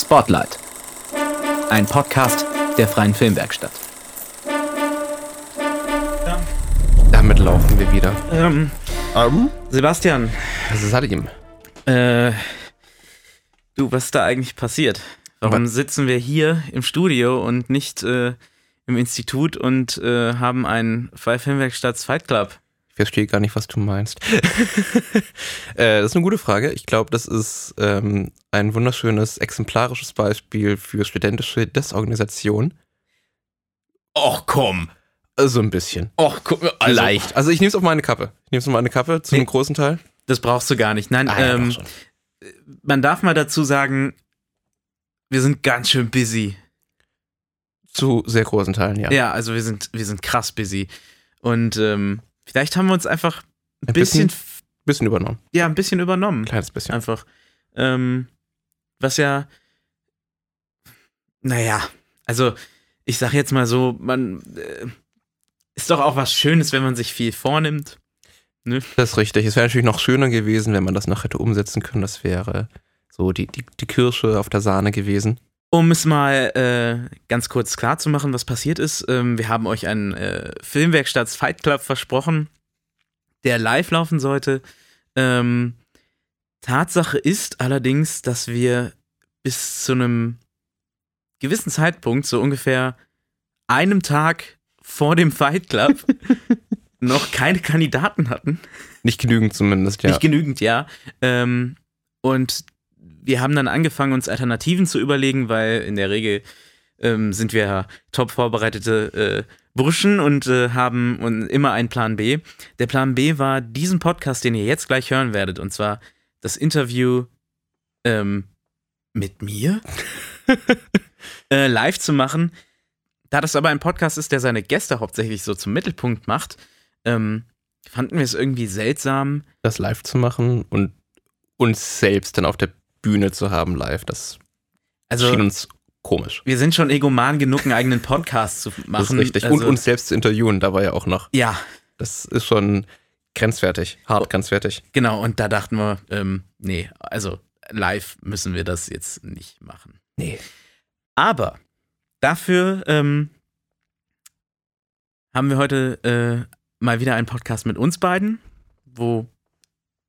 Spotlight. Ein Podcast der Freien Filmwerkstatt. Damit laufen wir wieder. Ähm, Sebastian, Salim. äh, du, was ist da eigentlich passiert? Warum Was? sitzen wir hier im Studio und nicht äh, im Institut und äh, haben einen Freie Filmwerkstatts Fight Club? Ich verstehe gar nicht, was du meinst. äh, das ist eine gute Frage. Ich glaube, das ist ähm, ein wunderschönes, exemplarisches Beispiel für studentische Desorganisation. Och komm, Also ein bisschen. och komm, Also, Leicht. Also ich nehme es auf meine Kappe. Ich nehme es auf meine Kappe zu Nee. einem großen Teil. Das brauchst du gar nicht. Nein, Ah, ja, ähm, schon. man darf mal dazu sagen, wir sind ganz schön busy. Zu sehr großen Teilen, ja. Ja, also wir sind, wir sind krass busy. Und ähm, vielleicht haben wir uns einfach ein Ein bisschen, bisschen- Bisschen übernommen. ja, ein bisschen übernommen. Ein kleines bisschen. Einfach. Ähm, was ja, naja, also ich sag jetzt mal so, man äh, ist doch auch was Schönes, wenn man sich viel vornimmt. Das ist richtig. Es wäre natürlich noch schöner gewesen, wenn man das noch hätte umsetzen können. Das wäre so die, die, die Kirsche auf der Sahne gewesen. Um es mal äh, ganz kurz klar zu machen, was passiert ist, ähm, wir haben euch einen äh, Filmwerkstatts Fight Club versprochen, der live laufen sollte. Ähm, Tatsache ist allerdings, dass wir bis zu einem gewissen Zeitpunkt, so ungefähr einem Tag vor dem Fight Club, noch keine Kandidaten hatten. Nicht genügend zumindest, ja. Nicht genügend, ja. Ähm, und wir haben dann angefangen, uns Alternativen zu überlegen, weil in der Regel ähm, sind wir top vorbereitete äh, Burschen und äh, haben und immer einen Plan B. Der Plan B war, diesen Podcast, den ihr jetzt gleich hören werdet, und zwar das Interview ähm, mit mir äh, live zu machen. Da das aber ein Podcast ist, der seine Gäste hauptsächlich so zum Mittelpunkt macht, ähm, fanden wir es irgendwie seltsam, das live zu machen und uns selbst dann auf der Bühne zu haben live. Das also schien uns komisch. wir sind schon egoman genug, einen eigenen Podcast zu machen. Das ist richtig. Also, und uns selbst zu interviewen, dabei ja auch noch. Ja, Das ist schon grenzwertig, hart grenzwertig. genau. Und da dachten wir, ähm, nee, also live müssen wir das jetzt nicht machen. Nee. Aber dafür ähm, haben wir heute äh, mal wieder einen Podcast mit uns beiden, wo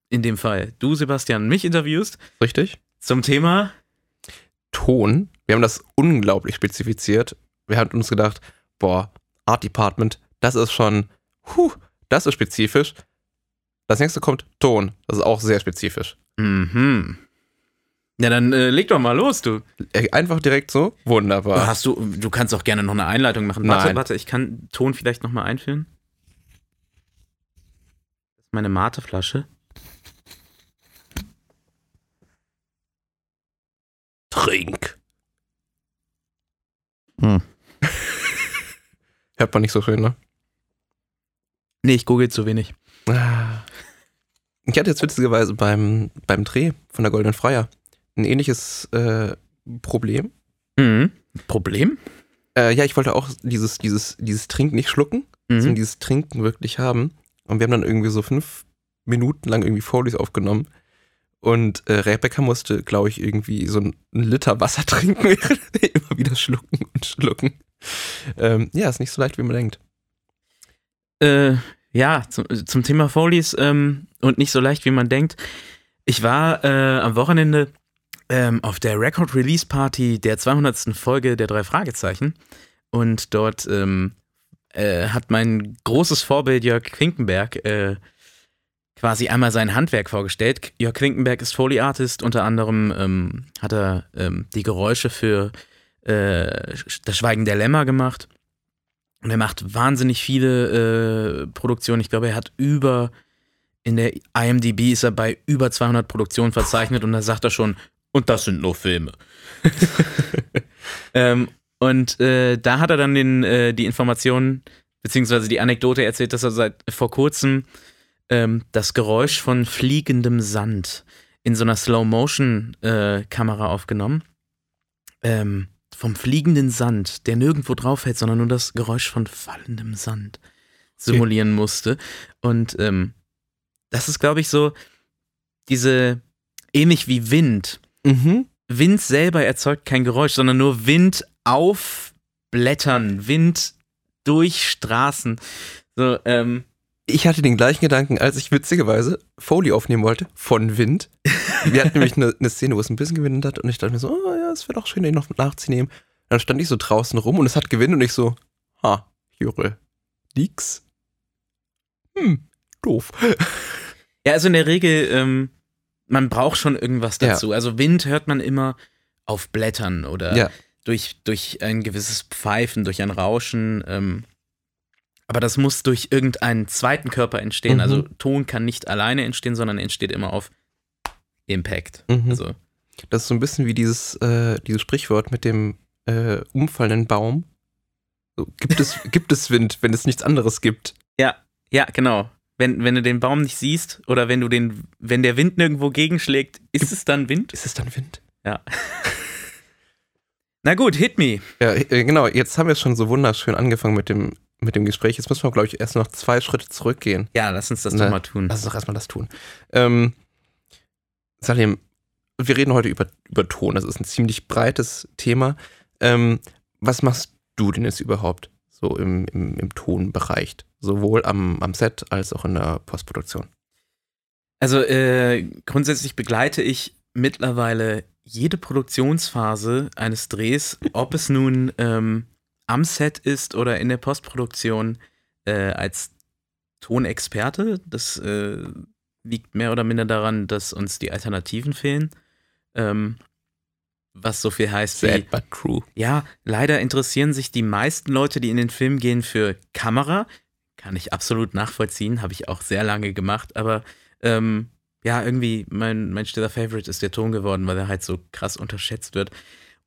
in dem Fall du, Sebastian, mich interviewst Richtig? Zum Thema. Ton. Wir haben das unglaublich spezifiziert. Wir haben uns gedacht, boah, Art Department, das ist schon, huh, das ist spezifisch. Das nächste kommt Ton. Das ist auch sehr spezifisch. Mhm. Ja, dann äh, leg doch mal los, du. Äh, Einfach direkt so. Wunderbar. Hast du, du kannst auch gerne noch eine Einleitung machen. Warte, Nein. warte, ich kann Ton vielleicht noch mal einführen. Das ist meine Mateflasche. Trink. Hm. Hört man nicht so schön, ne? Nee, ich google zu wenig. Ah. Ich hatte jetzt witzigerweise beim, beim Dreh von der Goldenen Freier ein ähnliches äh, Problem. Mhm. Problem? Äh, ja, ich wollte auch dieses, dieses, dieses Trinken nicht schlucken, sondern Mhm. dieses Trinken wirklich haben. Und wir haben dann irgendwie so fünf Minuten lang irgendwie Folies aufgenommen. Und äh, Rebecca musste, glaube ich, irgendwie so einen Liter Wasser trinken, immer wieder schlucken und schlucken. Ähm, ja, ist nicht so leicht, wie man denkt. Äh, ja, zum, zum Thema Folies ähm, und nicht so leicht, wie man denkt. Ich war äh, am Wochenende ähm, auf der Record Release Party der 200. Folge der drei Fragezeichen und dort ähm, äh, hat mein großes Vorbild Jörg Quinkenberg äh, quasi einmal sein Handwerk vorgestellt. Jörg Quinkenberg ist Foley Artist, unter anderem ähm, hat er ähm, die Geräusche für äh, das Schweigen der Lämmer gemacht. Und er macht wahnsinnig viele äh, Produktionen. Ich glaube, er hat über, in der IMDb ist er bei über 200 Produktionen verzeichnet und da sagt er schon, und das sind nur Filme. ähm, und äh, da hat er dann den, äh, die Informationen, beziehungsweise die Anekdote erzählt, dass er seit vor kurzem ähm, das Geräusch von fliegendem Sand in so einer Slow-Motion-Kamera aufgenommen. Ähm, vom fliegenden Sand, der nirgendwo drauf fällt, sondern nur das Geräusch von fallendem Sand simulieren musste. Und ähm, das ist, glaube ich, so diese, ähnlich wie Wind, Mhm. Wind selber erzeugt kein Geräusch, sondern nur Wind auf Blättern, Wind durch Straßen. So, ähm, Ich hatte den gleichen Gedanken, als ich witzigerweise Foley aufnehmen wollte von Wind. Wir hatten nämlich eine, eine Szene, wo es ein bisschen gewindet hat und ich dachte mir so, oh ja, es wäre doch schön, den noch nachzunehmen. Dann stand ich so draußen rum und es hat gewinnt und ich so, ha, Jure, nix. Hm, doof. Ja, also in der Regel, ähm, man braucht schon irgendwas Ja. dazu. Also Wind hört man immer auf Blättern oder Ja. durch, durch ein gewisses Pfeifen, durch ein Rauschen. Ähm, aber das muss durch irgendeinen zweiten Körper entstehen. Mhm. Also Ton kann nicht alleine entstehen, sondern entsteht immer auf Impact. Mhm. Also, Das ist so ein bisschen wie dieses, äh, dieses Sprichwort mit dem äh, umfallenden Baum. So, gibt, es, gibt es Wind, wenn es nichts anderes gibt? ja, ja, genau. Wenn, wenn du den Baum nicht siehst oder wenn du den, wenn der Wind nirgendwo gegenschlägt, ist es dann Wind? Ist es dann Wind? Ja. Na gut, hit me. Ja, äh, genau. Jetzt haben wir schon so wunderschön angefangen mit dem, mit dem Gespräch. Jetzt müssen wir, glaube ich, erst noch zwei Schritte zurückgehen. Ja, lass uns das Ne. doch mal tun. Lass uns doch erstmal das tun. Ähm, Salim, wir reden heute über, über Ton. Das ist ein ziemlich breites Thema. Ähm, was machst du denn jetzt überhaupt so im, im, im Tonbereich? Sowohl am, am Set als auch in der Postproduktion. Also äh, grundsätzlich begleite ich mittlerweile jede Produktionsphase eines Drehs, ob es nun ähm, am Set ist oder in der Postproduktion, äh, als Tonexperte. Das äh, liegt mehr oder minder daran, dass uns die Alternativen fehlen. Ähm, was so viel heißt wie, Sad but true. ja, leider interessieren sich die meisten Leute, die in den Film gehen, für Kamera. Kann ich absolut nachvollziehen, habe ich auch sehr lange gemacht, aber ähm, ja, irgendwie mein, mein stiller Favorite ist der Ton geworden, weil er halt so krass unterschätzt wird.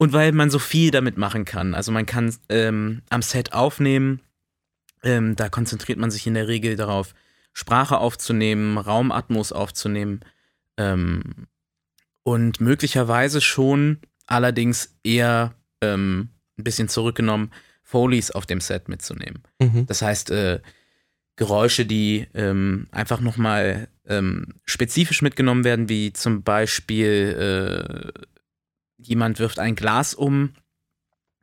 Und weil man so viel damit machen kann. Also man kann ähm, am Set aufnehmen, ähm, da konzentriert man sich in der Regel darauf, Sprache aufzunehmen, Raumatmos aufzunehmen ähm, und möglicherweise schon allerdings eher ähm, ein bisschen zurückgenommen, Foleys auf dem Set mitzunehmen. Mhm. Das heißt, äh, Geräusche, die ähm, einfach nochmal ähm, spezifisch mitgenommen werden, wie zum Beispiel äh, jemand wirft ein Glas um,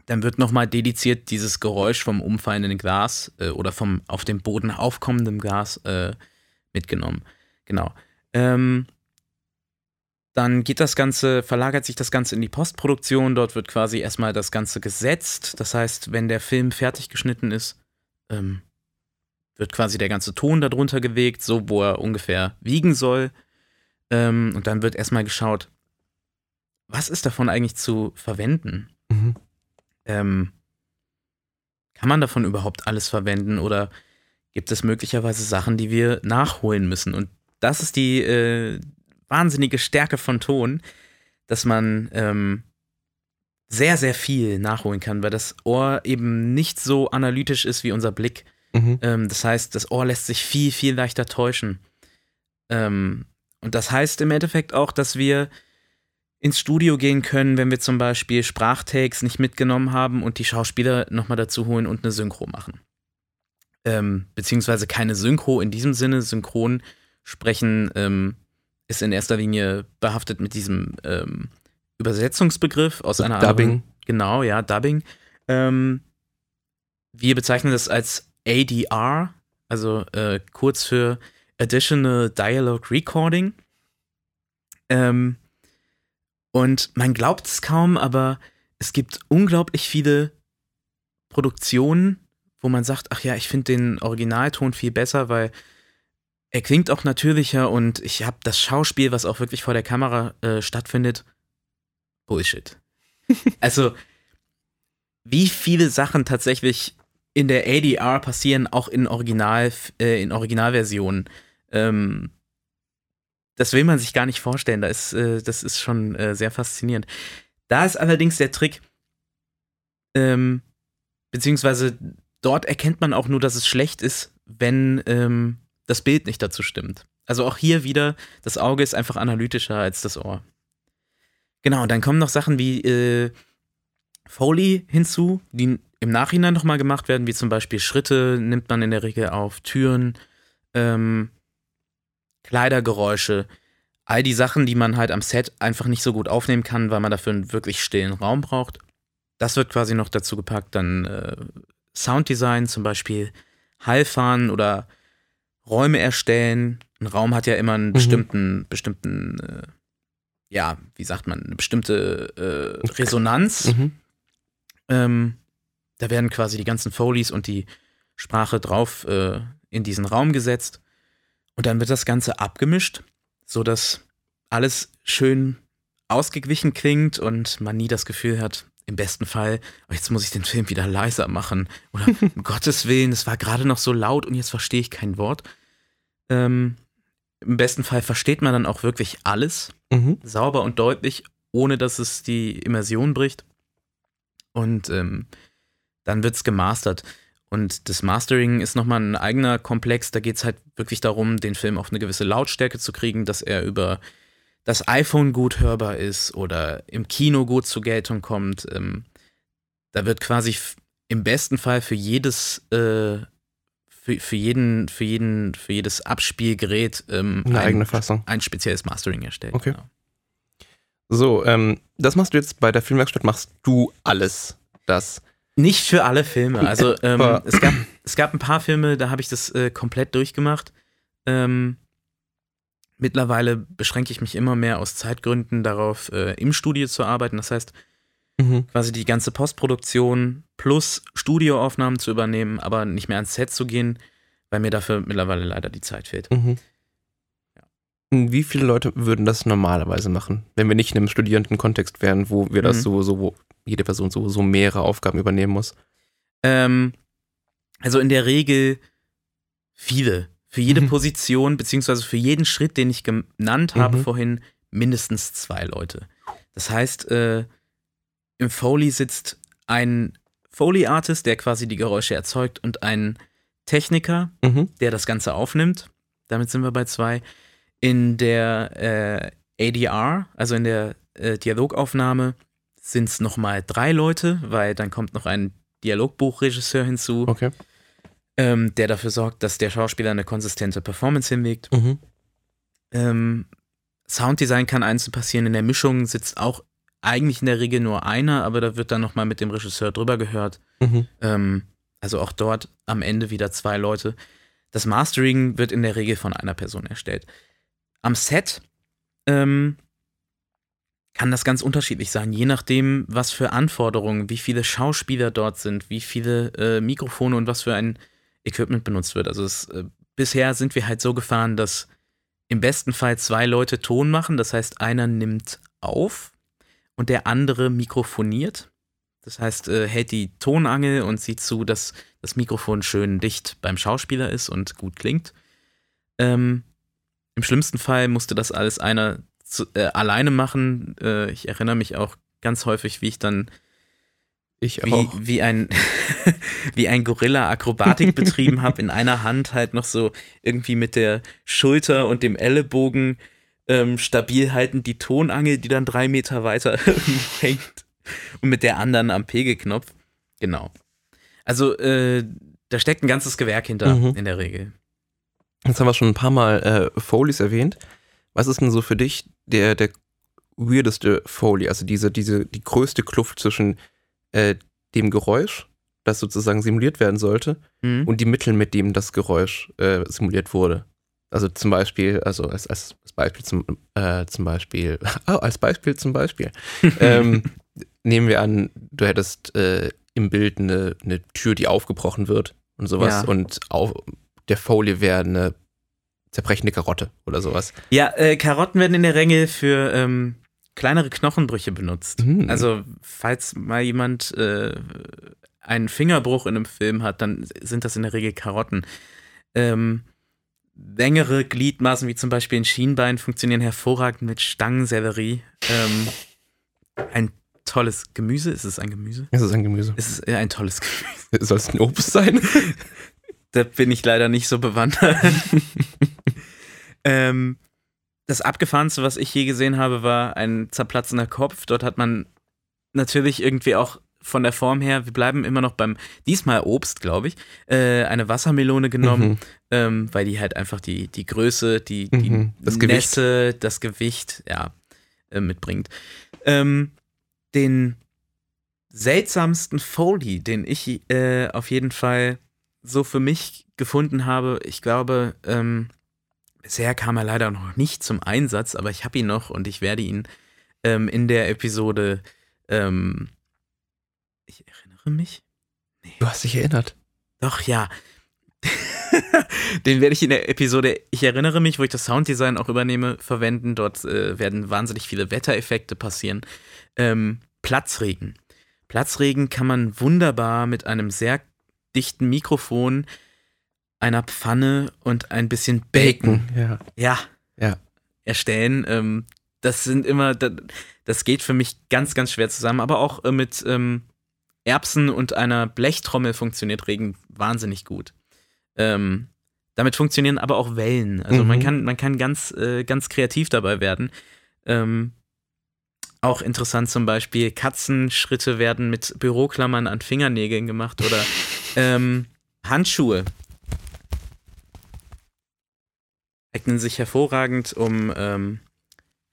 dann wird nochmal dediziert dieses Geräusch vom umfallenden Glas äh, oder vom auf dem Boden aufkommenden Glas äh, mitgenommen. Genau. Ähm, dann geht das Ganze, verlagert sich das Ganze in die Postproduktion. Dort wird quasi erstmal das Ganze gesetzt. Das heißt, wenn der Film fertig geschnitten ist, ähm, wird quasi der ganze Ton darunter gelegt, so wo er ungefähr wiegen soll. Ähm, und dann wird erstmal geschaut, was ist davon eigentlich zu verwenden? Mhm. Ähm, kann man davon überhaupt alles verwenden oder gibt es möglicherweise Sachen, die wir nachholen müssen? Und das ist die äh, wahnsinnige Stärke von Ton, dass man ähm, sehr, sehr viel nachholen kann, weil das Ohr eben nicht so analytisch ist wie unser Blick. Mhm. Ähm, das heißt, das Ohr lässt sich viel, viel leichter täuschen. Ähm, und das heißt im Endeffekt auch, dass wir ins Studio gehen können, wenn wir zum Beispiel Sprachtakes nicht mitgenommen haben und die Schauspieler nochmal dazu holen und eine Synchro machen. Ähm, beziehungsweise keine Synchro in diesem Sinne. Synchron sprechen ähm, ist in erster Linie behaftet mit diesem ähm, Übersetzungsbegriff aus einer Dubbing. anderen. Genau, ja, Dubbing. Ähm, wir bezeichnen das als ADR, also äh, kurz für Additional Dialogue Recording. Ähm, und man glaubt es kaum, aber es gibt unglaublich viele Produktionen, wo man sagt, ach ja, ich finde den Originalton viel besser, weil er klingt auch natürlicher und ich habe das Schauspiel, was auch wirklich vor der Kamera äh, stattfindet, Bullshit. also, wie viele Sachen tatsächlich in der ADR passieren, auch in Original, äh, in Originalversionen. Ähm, das will man sich gar nicht vorstellen. Da ist, äh, das ist schon äh, sehr faszinierend. Da ist allerdings der Trick, ähm, beziehungsweise dort erkennt man auch nur, dass es schlecht ist, wenn ähm, das Bild nicht dazu stimmt. Also auch hier wieder, das Auge ist einfach analytischer als das Ohr. Genau, dann kommen noch Sachen wie äh, Foley hinzu, die im Nachhinein nochmal gemacht werden, wie zum Beispiel Schritte nimmt man in der Regel auf, Türen, ähm, Kleidergeräusche. all die Sachen, die man halt am Set einfach nicht so gut aufnehmen kann, weil man dafür einen wirklich stillen Raum braucht. Das wird quasi noch dazu gepackt. Dann äh, Sounddesign, zum Beispiel Hallfahren oder Räume erstellen. Ein Raum hat ja immer einen Mhm. bestimmten, bestimmten, äh, ja, wie sagt man, eine bestimmte äh, Resonanz. Mhm. Ähm, da werden quasi die ganzen Folies und die Sprache drauf äh, in diesen Raum gesetzt. Und dann wird das Ganze abgemischt, sodass alles schön ausgeglichen klingt und man nie das Gefühl hat, im besten Fall, oh, jetzt muss ich den Film wieder leiser machen. Oder um Gottes Willen, es war gerade noch so laut und jetzt verstehe ich kein Wort. Ähm, Im besten Fall versteht man dann auch wirklich alles Mhm. sauber und deutlich, ohne dass es die Immersion bricht. Und ähm, dann wird es gemastert. Und das Mastering ist nochmal ein eigener Komplex. Da geht es halt wirklich darum, den Film auf eine gewisse Lautstärke zu kriegen, dass er über das iPhone gut hörbar ist oder im Kino gut zur Geltung kommt. Ähm, da wird quasi im besten Fall für jedes, äh, für, für, jeden, für, jeden, für jedes Abspielgerät ähm, Eine ein, eigene Fassung. ein spezielles Mastering erstellt. Okay. Genau. So, ähm, das machst du jetzt bei der Filmwerkstatt, machst du alles das. Nicht für alle Filme. Also ähm, es, gab, es gab ein paar Filme, da habe ich das äh, komplett durchgemacht. Ähm, mittlerweile beschränke ich mich immer mehr aus Zeitgründen darauf, äh, im Studio zu arbeiten. Das heißt, Mhm. quasi die ganze Postproduktion plus Studioaufnahmen zu übernehmen, aber nicht mehr ans Set zu gehen, weil mir dafür mittlerweile leider die Zeit fehlt. Mhm. Wie viele Leute würden das normalerweise machen, wenn wir nicht in einem Studierendenkontext wären, wo wir das Mhm. sowieso, wo jede Person sowieso mehrere Aufgaben übernehmen muss? Ähm, also in der Regel viele. Für jede Mhm. Position, beziehungsweise für jeden Schritt, den ich genannt habe Mhm. vorhin, mindestens zwei Leute. Das heißt, äh, im Foley sitzt ein Foley-Artist, der quasi die Geräusche erzeugt, und ein Techniker, Mhm. der das Ganze aufnimmt. Damit sind wir bei zwei. In der äh, ADR, also in der äh, Dialogaufnahme, sind es nochmal drei Leute, weil dann kommt noch ein Dialogbuchregisseur hinzu, Okay. ähm, der dafür sorgt, dass der Schauspieler eine konsistente Performance hinlegt. Mhm. Ähm, Sounddesign kann einzeln passieren. In der Mischung sitzt auch eigentlich in der Regel nur einer, aber da wird dann nochmal mit dem Regisseur drüber gehört. Mhm. Ähm, also auch dort am Ende wieder zwei Leute. Das Mastering wird in der Regel von einer Person erstellt. Am Set ähm, kann das ganz unterschiedlich sein, je nachdem, was für Anforderungen, wie viele Schauspieler dort sind, wie viele äh, Mikrofone und was für ein Equipment benutzt wird. Also es, äh, bisher sind wir halt so gefahren, dass im besten Fall zwei Leute Ton machen, das heißt, einer nimmt auf und der andere mikrofoniert. Das heißt, äh, hält die Tonangel und sieht zu, dass das Mikrofon schön dicht beim Schauspieler ist und gut klingt. Ähm, Im schlimmsten Fall musste das alles einer zu, äh, alleine machen. Äh, ich erinnere mich auch ganz häufig, wie ich dann Ich wie, auch. wie ein, wie ein Gorilla Akrobatik betrieben habe, in einer Hand halt noch so irgendwie mit der Schulter und dem Ellenbogen ähm, stabil haltend die Tonangel, die dann drei Meter weiter hängt und mit der anderen am Pegelknopf. Genau. Also äh, da steckt ein ganzes Gewerk hinter Mhm. in der Regel. Jetzt haben wir schon ein paar Mal äh, Foleys erwähnt. Was ist denn so für dich der, der weirdeste Foley? Also diese, diese, die größte Kluft zwischen äh, dem Geräusch, das sozusagen simuliert werden sollte, Mhm. und die Mittel, mit dem das Geräusch äh, simuliert wurde. Also zum Beispiel, also als, als als Beispiel zum, äh, zum Beispiel, oh, als Beispiel zum Beispiel. ähm, nehmen wir an, du hättest äh, im Bild eine, eine Tür, die aufgebrochen wird und sowas Ja. und auf, der Folie wäre eine zerbrechende Karotte oder sowas. Ja, äh, Karotten werden in der Regel für ähm, kleinere Knochenbrüche benutzt. Mhm. Also, falls mal jemand äh, einen Fingerbruch in einem Film hat, dann sind das in der Regel Karotten. Ähm, längere Gliedmaßen, wie zum Beispiel ein Schienbein, funktionieren hervorragend mit Stangensellerie. Ähm, ein tolles Gemüse. Ist es ein Gemüse? Es ist ein Gemüse. Es ist äh, ein tolles Gemüse. Soll es ein Obst sein? Da bin ich leider nicht so bewandt. ähm, das abgefahrenste, was ich je gesehen habe, war ein zerplatzender Kopf. Dort hat man natürlich irgendwie auch von der Form her, wir bleiben immer noch beim, diesmal Obst, glaube ich, äh, eine Wassermelone genommen, Mhm. ähm, weil die halt einfach die, die Größe, die, Mhm. die Das Gewicht. Nässe, das Gewicht, ja, äh, mitbringt. Ähm, den seltsamsten Foley, den ich äh, auf jeden Fall so für mich gefunden habe, ich glaube, ähm, bisher kam er leider noch nicht zum Einsatz, aber ich habe ihn noch und ich werde ihn ähm, in der Episode, ähm, ich erinnere mich, Du hast dich erinnert. doch, ja. Den werde ich in der Episode Ich erinnere mich, wo ich das Sounddesign auch übernehme, verwenden. Dort äh, werden wahnsinnig viele Wettereffekte passieren. Ähm, Platzregen. Platzregen kann man wunderbar mit einem sehr dichten Mikrofon, einer Pfanne und ein bisschen Bacon, Ja. ja, Ja. erstellen. Ähm, das sind immer, das, das geht für mich ganz, ganz schwer zusammen. Aber auch äh, mit ähm, Erbsen und einer Blechtrommel funktioniert Regen wahnsinnig gut. Ähm, damit funktionieren aber auch Wellen. Also man Mhm. kann, man kann ganz, äh, ganz kreativ dabei werden. Ähm, auch interessant zum Beispiel, Katzenschritte werden mit Büroklammern an Fingernägeln gemacht oder ähm, Handschuhe eignen sich hervorragend, um ähm,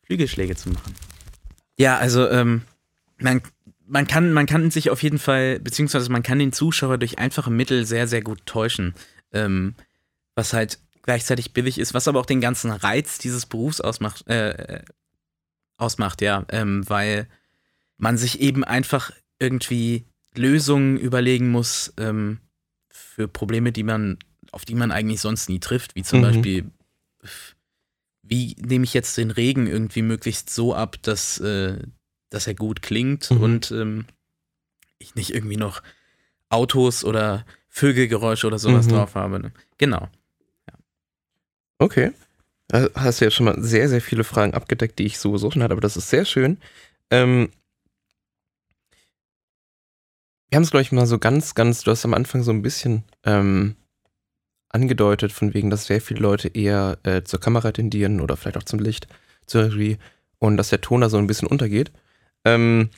Flügelschläge zu machen. Ja, also ähm, man, man, kann, man kann sich auf jeden Fall, beziehungsweise man kann den Zuschauer durch einfache Mittel sehr, sehr gut täuschen. Ähm, was halt gleichzeitig billig ist, was aber auch den ganzen Reiz dieses Berufs ausmacht, äh, ausmacht, ja, ähm, weil man sich eben einfach irgendwie Lösungen überlegen muss ähm, für Probleme, die man, auf die man eigentlich sonst nie trifft, wie zum Mhm. Beispiel, wie nehme ich jetzt den Regen irgendwie möglichst so ab, dass, äh, dass er gut klingt Mhm. und ähm, ich nicht irgendwie noch Autos oder Vögelgeräusche oder sowas Mhm. drauf habe. Ne? Genau. Okay. Hast du ja schon mal sehr, sehr viele Fragen abgedeckt, die ich sowieso schon hatte, aber das ist sehr schön. Ähm, wir haben es, glaube ich, mal so ganz, ganz, du hast am Anfang so ein bisschen ähm, angedeutet, von wegen, dass sehr viele Leute eher äh, zur Kamera tendieren oder vielleicht auch zum Licht, zur Regie und dass der Ton da so ein bisschen untergeht. Ähm,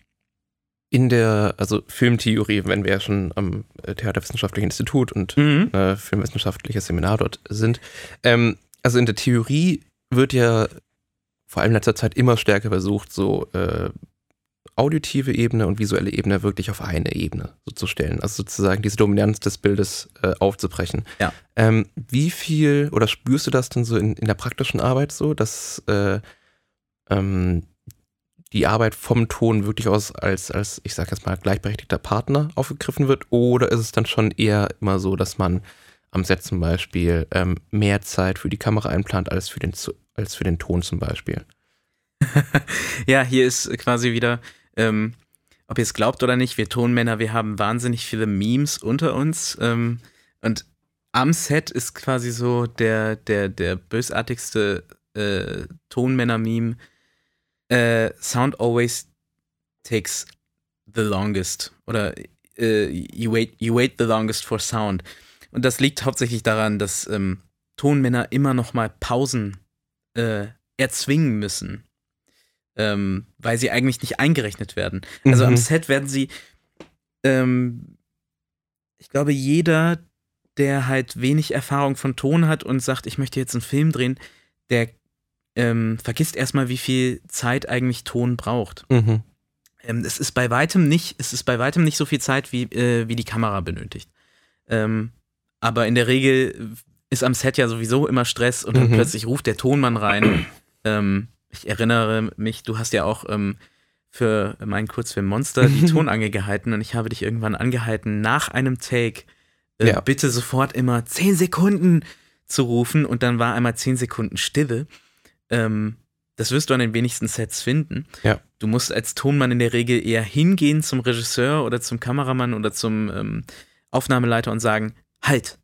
in der, also Filmtheorie, wenn wir ja schon am äh, Theaterwissenschaftlichen Institut und Mhm. äh, filmwissenschaftliches Seminar dort sind. Ähm, also in der Theorie wird ja vor allem in letzter Zeit immer stärker versucht, so äh, auditive Ebene und visuelle Ebene wirklich auf eine Ebene so zu stellen. Also sozusagen diese Dominanz des Bildes äh, aufzubrechen. Ja. Ähm, wie viel oder spürst du das denn so in, in der praktischen Arbeit so, dass äh, ähm, die Arbeit vom Ton wirklich aus als, als, ich sag jetzt mal, gleichberechtigter Partner aufgegriffen wird? Oder ist es dann schon eher immer so, dass man am Set zum Beispiel ähm, mehr Zeit für die Kamera einplant als für den, als für den Ton zum Beispiel? Ja, hier ist quasi wieder, ähm, ob ihr es glaubt oder nicht, wir Tonmänner, wir haben wahnsinnig viele Memes unter uns. Ähm, und am Set ist quasi so der, der, der bösartigste äh, Tonmänner-Meme. Äh, Sound always takes the longest. Oder äh, you, wait, you wait the longest for sound. Und das liegt hauptsächlich daran, dass ähm, Tonmänner immer noch mal Pausen äh, erzwingen müssen ähm, weil sie eigentlich nicht eingerechnet werden. Also am Mhm. Set werden sie, ähm, ich glaube, jeder, der halt wenig Erfahrung von Ton hat und sagt, ich möchte jetzt einen Film drehen, der ähm, vergisst erstmal, wie viel Zeit eigentlich Ton braucht. Mhm. Ähm, es ist bei weitem nicht, es ist bei weitem nicht so viel Zeit, wie, äh, wie die Kamera benötigt. Ähm, aber in der Regel ist am Set ja sowieso immer Stress und dann Mhm. plötzlich ruft der Tonmann rein. ähm, ich erinnere mich, du hast ja auch ähm, für meinen Kurzfilm Monster die Tonangel gehalten und ich habe dich irgendwann angehalten, nach einem Take äh, Ja. bitte sofort immer 10 Sekunden zu rufen und dann war einmal 10 Sekunden Stille. Ähm, das wirst du an den wenigsten Sets finden. Ja. Du musst als Tonmann in der Regel eher hingehen zum Regisseur oder zum Kameramann oder zum ähm, Aufnahmeleiter und sagen, halt,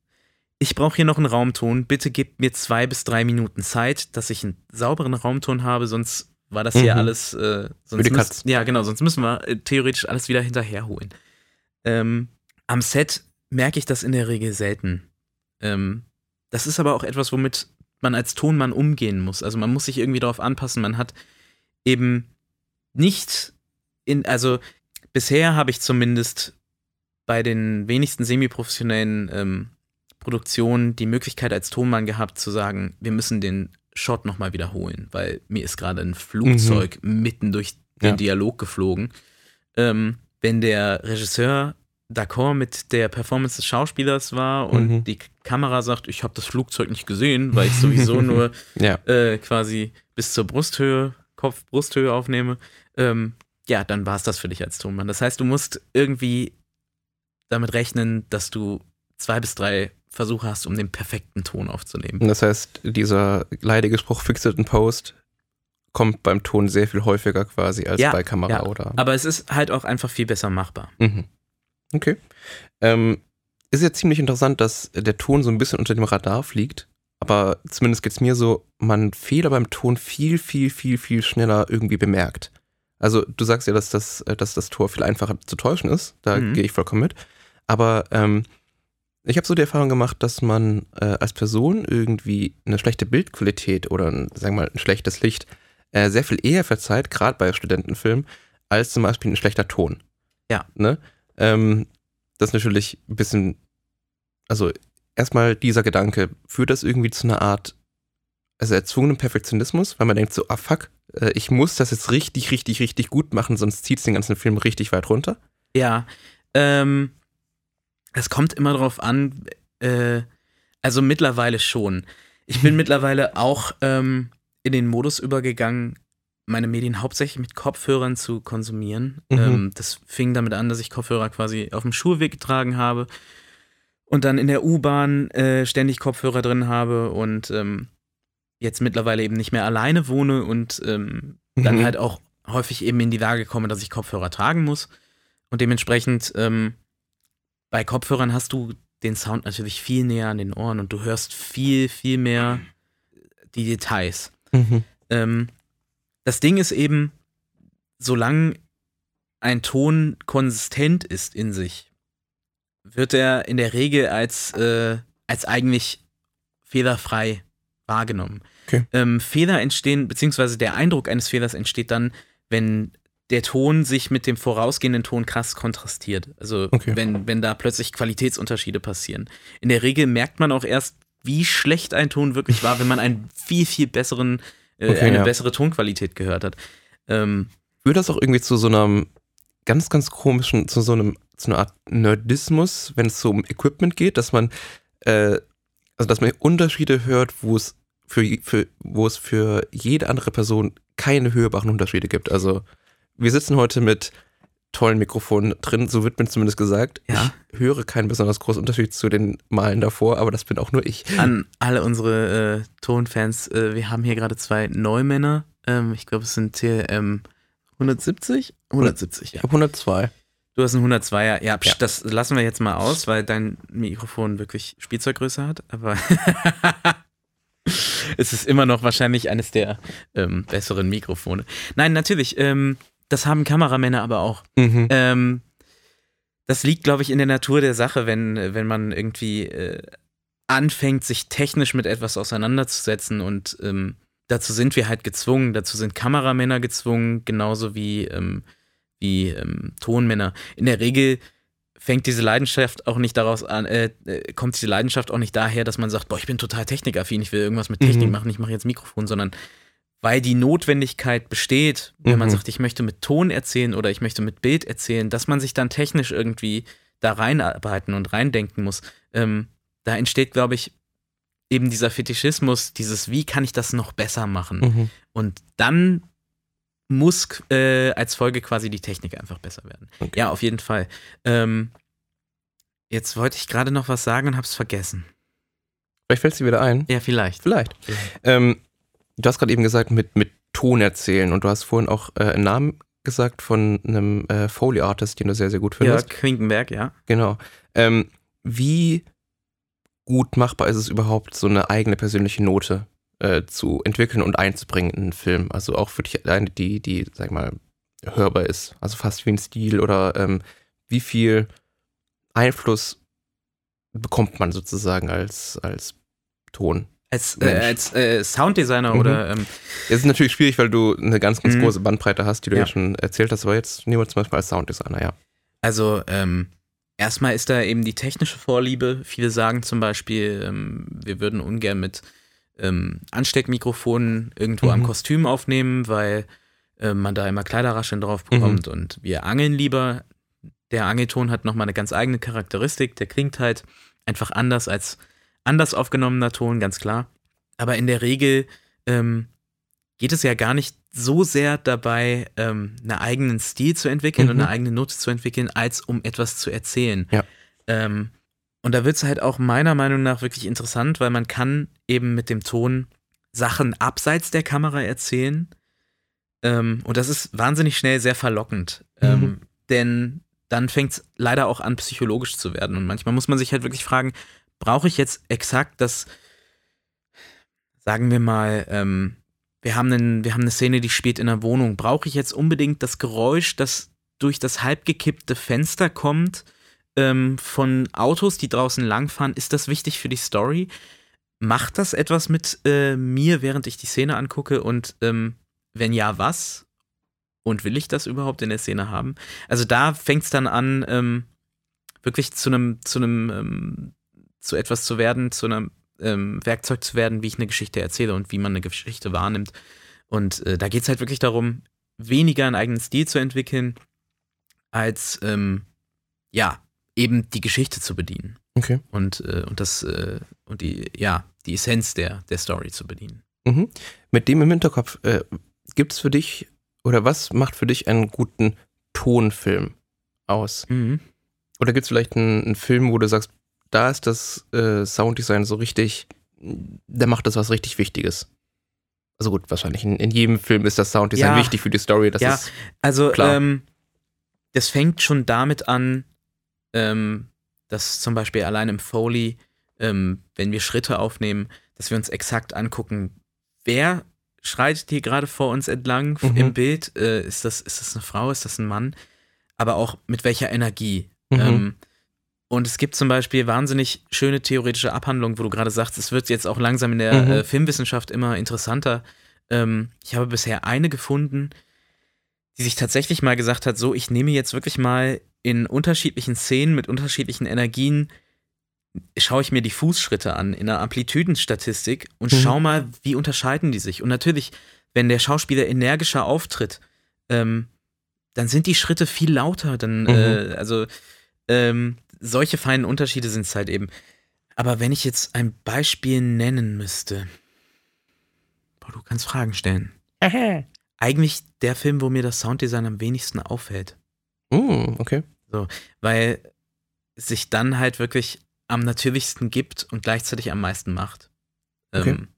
ich brauche hier noch einen Raumton, bitte gib mir zwei bis drei Minuten Zeit, dass ich einen sauberen Raumton habe, sonst war das hier Mhm. alles, äh, sonst Katz. ja genau, sonst müssen wir äh, theoretisch alles wieder hinterherholen. Ähm, am Set merke ich das in der Regel selten. Ähm, das ist aber auch etwas, womit man als Tonmann umgehen muss. Also man muss sich irgendwie darauf anpassen. Man hat eben nicht in, also bisher habe ich zumindest bei den wenigsten semiprofessionellen ähm, Produktionen die Möglichkeit als Tonmann gehabt zu sagen, wir müssen den Shot nochmal wiederholen, weil mir ist gerade ein Flugzeug mitten durch den Ja. Dialog geflogen. Ähm, wenn der Regisseur d'accord mit der Performance des Schauspielers war und Mhm. die Kamera sagt, ich habe das Flugzeug nicht gesehen, weil ich sowieso nur Ja. äh, quasi bis zur Brusthöhe, Kopf-Brusthöhe aufnehme, ähm, ja, dann war es das für dich als Tonmann. Das heißt, du musst irgendwie damit rechnen, dass du zwei bis drei Versuche hast, um den perfekten Ton aufzunehmen. Das heißt, dieser leidige Spruch Fixed in Post kommt beim Ton sehr viel häufiger quasi als Ja, bei Kamera ja. oder. Aber es ist halt auch einfach viel besser machbar. Mhm. Okay. Ähm, ist ja ziemlich interessant, dass der Ton so ein bisschen unter dem Radar fliegt. Aber zumindest geht es mir so, man Fehler beim Ton viel, viel, viel, viel schneller irgendwie bemerkt. Also du sagst ja, dass das, äh, dass das Tor viel einfacher zu täuschen ist. Da Mhm. gehe ich vollkommen mit. Aber ähm, ich habe so die Erfahrung gemacht, dass man äh, als Person irgendwie eine schlechte Bildqualität oder ein, sagen wir mal ein schlechtes Licht äh, sehr viel eher verzeiht, gerade bei Studentenfilmen, als zum Beispiel ein schlechter Ton. Ja. Ne? Ähm, das ist natürlich ein bisschen, also erstmal dieser Gedanke, führt das irgendwie zu einer Art, also erzwungenen Perfektionismus, weil man denkt so, ah fuck, äh, ich muss das jetzt richtig, richtig, richtig gut machen, sonst zieht es den ganzen Film richtig weit runter. Ja, ähm, es kommt immer drauf an, äh, also mittlerweile schon. Ich bin mittlerweile auch ähm, in den Modus übergegangen, meine Medien hauptsächlich mit Kopfhörern zu konsumieren. Mhm. Ähm, das fing damit an, dass ich Kopfhörer quasi auf dem Schulweg getragen habe und dann in der U-Bahn äh, ständig Kopfhörer drin habe und ähm, jetzt mittlerweile eben nicht mehr alleine wohne und ähm, dann Mhm. halt auch häufig eben in die Lage komme, dass ich Kopfhörer tragen muss. Und dementsprechend ähm, bei Kopfhörern hast du den Sound natürlich viel näher an den Ohren und du hörst viel, viel mehr die Details. Mhm. Ähm, das Ding ist eben, solange ein Ton konsistent ist in sich, wird er in der Regel als, äh, als eigentlich fehlerfrei wahrgenommen. Okay. Ähm, Fehler entstehen, beziehungsweise der Eindruck eines Fehlers entsteht dann, wenn der Ton sich mit dem vorausgehenden Ton krass kontrastiert. Also Okay. wenn, wenn da plötzlich Qualitätsunterschiede passieren. In der Regel merkt man auch erst, wie schlecht ein Ton wirklich war, wenn man einen viel, viel besseren, äh, Okay, eine ja. bessere Tonqualität gehört hat. Ähm, Führt das auch irgendwie zu so einem ganz, ganz komischen, zu so einem, zu einer Art Nerdismus, wenn es so um Equipment geht, dass man, äh, also dass man Unterschiede hört, wo es für, für, wo es für jede andere Person keine hörbaren Unterschiede gibt. Also wir sitzen heute mit tollen Mikrofonen drin, so wird mir zumindest gesagt. Ja. Ich höre keinen besonders großen Unterschied zu den Malen davor, aber das bin auch nur ich. an alle unsere äh, Tonfans, äh, wir haben hier gerade zwei Neumänner. Ähm, ich glaube, es sind TM 170? 170, Ich ja. habe 102. Du hast einen 102er. Ja, pst, Ja. das lassen wir jetzt mal aus, weil dein Mikrofon wirklich Spielzeuggröße hat. Aber es ist immer noch wahrscheinlich eines der ähm, besseren Mikrofone. Nein, natürlich. Ähm, das haben Kameramänner aber auch. Mhm. Ähm, das liegt, glaube ich, in der Natur der Sache, wenn, wenn man irgendwie äh, anfängt, sich technisch mit etwas auseinanderzusetzen und ähm, dazu sind wir halt gezwungen, dazu sind Kameramänner gezwungen, genauso wie, ähm, wie ähm, Tonmänner. In der Regel fängt diese Leidenschaft auch nicht daraus an, äh, äh, kommt diese Leidenschaft auch nicht daher, dass man sagt, boah, ich bin total technikaffin, ich will irgendwas mit Technik Mhm. machen, ich mache jetzt Mikrofon, sondern weil die Notwendigkeit besteht, wenn man Mhm. sagt, ich möchte mit Ton erzählen oder ich möchte mit Bild erzählen, dass man sich dann technisch irgendwie da reinarbeiten und reindenken muss. Ähm, da entsteht, glaube ich, eben dieser Fetischismus, dieses, wie kann ich das noch besser machen? Mhm. Und dann muss äh, als Folge quasi die Technik einfach besser werden. Okay. Ja, auf jeden Fall. Ähm, jetzt wollte ich gerade noch was sagen und hab's vergessen. Vielleicht fällt sie wieder ein. Ja, vielleicht. Vielleicht. Ähm, du hast gerade eben gesagt, mit, mit Ton erzählen und du hast vorhin auch äh, einen Namen gesagt von einem äh, Foley-Artist, den du sehr, sehr gut Ja, findest. Quinkenberg, ja. Genau. Ähm, wie gut machbar ist es überhaupt, so eine eigene persönliche Note äh, zu entwickeln und einzubringen in einen Film? Also auch für dich eine, die, die, sag mal, hörbar ist. Also fast wie ein Stil oder ähm, wie viel Einfluss bekommt man sozusagen als, als Ton? Als, äh, als äh, Sounddesigner Mhm. oder ähm, Es ist natürlich schwierig, weil du eine ganz, ganz Mhm. große Bandbreite hast, die du Ja. ja schon erzählt hast, aber jetzt nehmen wir zum Beispiel als Sounddesigner, ja. Also, ähm, erstmal ist da eben die technische Vorliebe. Viele sagen zum Beispiel, ähm, wir würden ungern mit ähm, Ansteckmikrofonen irgendwo am Mhm. Kostüm aufnehmen, weil äh, man da immer Kleiderrascheln drauf bekommt und wir angeln lieber. Der Angelton hat nochmal eine ganz eigene Charakteristik. Der klingt halt einfach anders als anders aufgenommener Ton, ganz klar. Aber in der Regel ähm, geht es ja gar nicht so sehr dabei, ähm, einen eigenen Stil zu entwickeln und Mhm. eine eigene Note zu entwickeln, als um etwas zu erzählen. Ja. Ähm, und da wird es halt auch meiner Meinung nach wirklich interessant, weil man kann eben mit dem Ton Sachen abseits der Kamera erzählen. Ähm, und das ist wahnsinnig schnell sehr verlockend. Ähm, Mhm. denn dann fängt es leider auch an, psychologisch zu werden. Und manchmal muss man sich halt wirklich fragen, brauche ich jetzt exakt das, sagen wir mal, ähm, wir, haben einen, wir haben eine Szene, die spielt in einer Wohnung. Brauche ich jetzt unbedingt das Geräusch, das durch das halbgekippte Fenster kommt, ähm, von Autos, die draußen langfahren? Ist das wichtig für die Story? Macht das etwas mit äh, mir, während ich die Szene angucke? Und ähm, wenn ja, was? Und will ich das überhaupt in der Szene haben? Also da fängt es dann an, ähm, wirklich zu einem, zu einem, ähm, zu etwas zu werden, zu einem ähm, Werkzeug zu werden, wie ich eine Geschichte erzähle und wie man eine Geschichte wahrnimmt. Und äh, da geht es halt wirklich darum, weniger einen eigenen Stil zu entwickeln, als ähm, ja, eben die Geschichte zu bedienen. Okay. Und, äh, und das, äh, und die, ja, die Essenz der, der Story zu bedienen. Mhm. Mit dem im Hinterkopf, äh, gibt es für dich oder was macht für dich einen guten Tonfilm aus? Oder gibt es vielleicht einen, einen Film, wo du sagst, da ist das äh, Sounddesign so richtig, der macht das was richtig Wichtiges? Also gut, wahrscheinlich in, in jedem Film ist das Sounddesign Ja. wichtig für die Story. Das Ja. ist Also, Klar. ähm, das fängt schon damit an, ähm, dass zum Beispiel allein im Foley, ähm, wenn wir Schritte aufnehmen, dass wir uns exakt angucken, wer schreitet hier gerade vor uns entlang Mhm. im Bild? Äh, ist, das, ist das eine Frau? Ist das ein Mann? Aber auch mit welcher Energie. Mhm. Ähm, und es gibt zum Beispiel wahnsinnig schöne theoretische Abhandlungen, wo du gerade sagst, es wird jetzt auch langsam in der Mhm. äh, Filmwissenschaft immer interessanter. Ähm, ich habe bisher eine gefunden, die sich tatsächlich mal gesagt hat, so, ich nehme jetzt wirklich mal in unterschiedlichen Szenen mit unterschiedlichen Energien, schaue ich mir die Fußschritte an in einer Amplitudenstatistik und Mhm. schau mal, wie unterscheiden die sich. Und natürlich, wenn der Schauspieler energischer auftritt, ähm, dann sind die Schritte viel lauter. Dann, Mhm. äh, also ähm, solche feinen Unterschiede sind es halt eben. Aber wenn ich jetzt ein Beispiel nennen müsste, boah, du kannst Fragen stellen. Eigentlich der Film, wo mir das Sounddesign am wenigsten auffällt. Mm, okay. weil es sich dann halt wirklich am natürlichsten gibt und gleichzeitig am meisten macht. Okay. Ähm,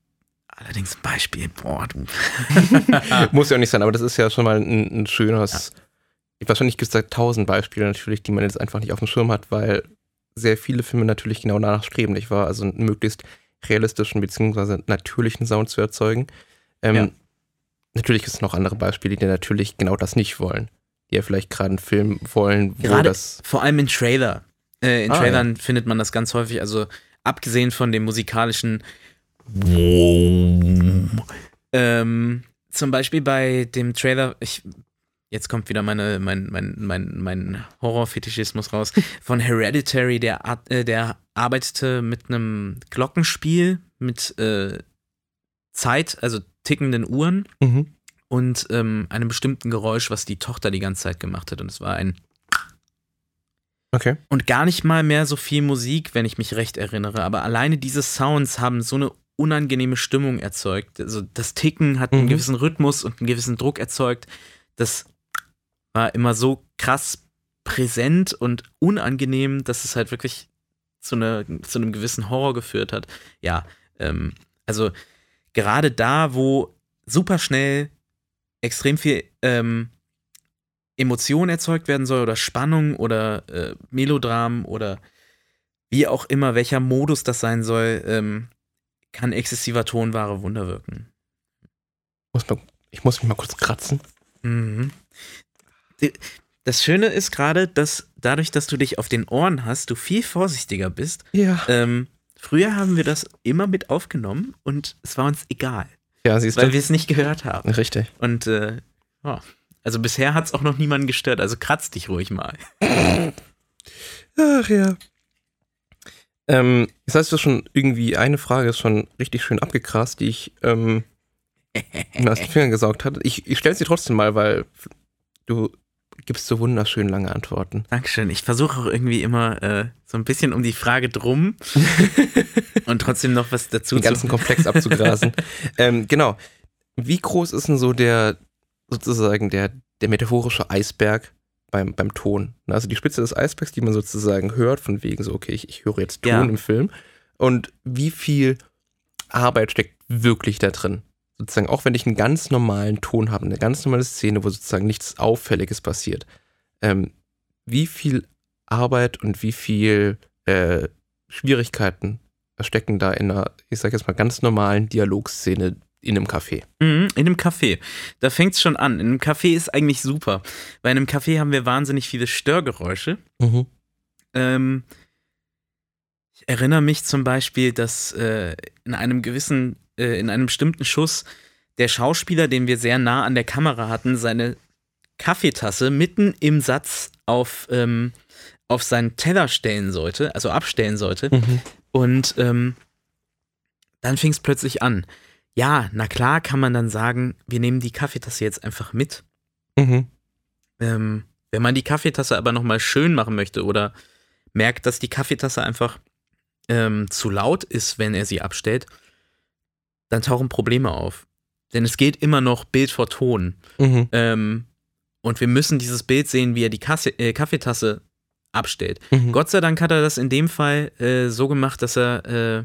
allerdings ein Beispiel, boah, du. Muss ja auch nicht sein, aber das ist ja schon mal ein, ein schönes. Wahrscheinlich gibt es da tausend Beispiele natürlich, die man jetzt einfach nicht auf dem Schirm hat, weil sehr viele Filme natürlich genau danach streben, nicht wahr? Also einen möglichst realistischen bzw. natürlichen Sound zu erzeugen. Ähm, Ja. Natürlich gibt es noch andere Beispiele, die natürlich genau das nicht wollen. Die ja vielleicht gerade einen Film wollen, wo Gerade das. vor allem in Trailer. Äh, in Ah, Trailern findet man das ganz häufig, also abgesehen von dem musikalischen ähm, zum Beispiel bei dem Trailer, ich, jetzt kommt wieder meine, mein, mein, mein, mein Horrorfetischismus raus, von Hereditary, der, äh, der arbeitete mit einem Glockenspiel, mit äh, Zeit, also tickenden Uhren Mhm. und ähm, einem bestimmten Geräusch, was die Tochter die ganze Zeit gemacht hat. Und es war ein Okay. und gar nicht mal mehr so viel Musik, wenn ich mich recht erinnere. Aber alleine diese Sounds haben so eine unangenehme Stimmung erzeugt. Also das Ticken hat einen Mhm. gewissen Rhythmus und einen gewissen Druck erzeugt. Das war immer so krass präsent und unangenehm, dass es halt wirklich zu, einer, zu einem gewissen Horror geführt hat. Ja, ähm, also gerade da, wo super schnell extrem viel ähm, Emotion erzeugt werden soll oder Spannung oder äh, Melodram oder wie auch immer, welcher Modus das sein soll, ähm, kann exzessiver Ton wahre Wunder wirken. Ich muss mich mal kurz kratzen. Mhm. Das Schöne ist gerade, dass dadurch, dass du dich auf den Ohren hast, du viel vorsichtiger bist. Ja. Ähm, Früher haben wir das immer mit aufgenommen und es war uns egal, Ja, siehst weil du. wir es nicht gehört haben. Richtig. Und äh, ja. also bisher hat es auch noch niemanden gestört, also kratz dich ruhig mal. Ach ja. Ähm, jetzt hast du schon irgendwie, eine Frage ist schon richtig schön abgegrast, die ich ähm, mir aus den Fingern gesaugt hatte. Ich, ich stelle sie trotzdem mal, weil du gibst so wunderschön lange Antworten. Dankeschön. Ich versuche auch irgendwie immer äh, so ein bisschen um die Frage drum und trotzdem noch was dazu Den ganzen Komplex abzugrasen. ähm, genau. Wie groß ist denn so der, sozusagen, der, der metaphorische Eisberg beim, beim Ton? Also die Spitze des Eisbergs, die man sozusagen hört, von wegen so, okay, ich, ich höre jetzt Ton Ja. im Film. Und wie viel Arbeit steckt wirklich da drin? Sozusagen, auch wenn ich einen ganz normalen Ton habe, eine ganz normale Szene, wo sozusagen nichts Auffälliges passiert. Ähm, wie viel Arbeit und wie viel äh, Schwierigkeiten stecken da in einer, ich sag jetzt mal, ganz normalen Dialogszene in einem Café. Mhm, in einem Café. Da fängt es schon an. In einem Café ist eigentlich super. In einem Café haben wir wahnsinnig viele Störgeräusche. Ähm, ich erinnere mich zum Beispiel, dass äh, in einem gewissen, äh, in einem bestimmten Schuss der Schauspieler, den wir sehr nah an der Kamera hatten, seine Kaffeetasse mitten im Satz auf, ähm, auf seinen Teller stellen sollte, also abstellen sollte. Und ähm, dann fing es plötzlich an. Ja, na klar kann man dann sagen, wir nehmen die Kaffeetasse jetzt einfach mit. Mhm. Ähm, wenn man die Kaffeetasse aber nochmal schön machen möchte oder merkt, dass die Kaffeetasse einfach ähm, zu laut ist, wenn er sie abstellt, dann tauchen Probleme auf. Denn es geht immer noch Bild vor Ton. Mhm. Ähm, und wir müssen dieses Bild sehen, wie er die Kasse, äh, Kaffeetasse abstellt. Mhm. Gott sei Dank hat er das in dem Fall äh, so gemacht, dass er, äh,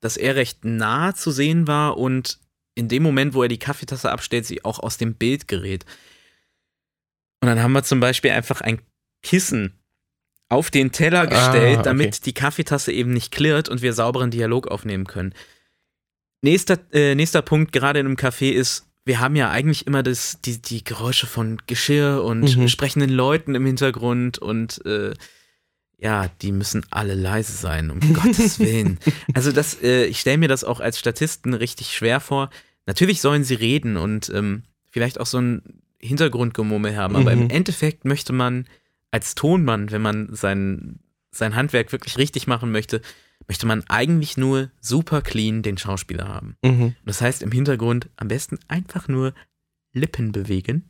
dass er recht nah zu sehen war und in dem Moment, wo er die Kaffeetasse abstellt, sie auch aus dem Bild gerät. Und dann haben wir zum Beispiel einfach ein Kissen auf den Teller gestellt, Ah, okay. damit die Kaffeetasse eben nicht klirrt und wir sauberen Dialog aufnehmen können. Nächster, äh, nächster Punkt, gerade in einem Café, ist, wir haben ja eigentlich immer das, die, die Geräusche von Geschirr und Mhm. sprechenden Leuten im Hintergrund und äh, ja, die müssen alle leise sein, um Gottes Willen. Also das, äh, ich stelle mir das auch als Statisten richtig schwer vor. Natürlich sollen sie reden und ähm, vielleicht auch so ein Hintergrundgemummel haben, aber Mhm. im Endeffekt möchte man als Tonmann, wenn man sein, sein Handwerk wirklich richtig machen möchte, möchte man eigentlich nur super clean den Schauspieler haben. Mhm. Das heißt im Hintergrund am besten einfach nur Lippen bewegen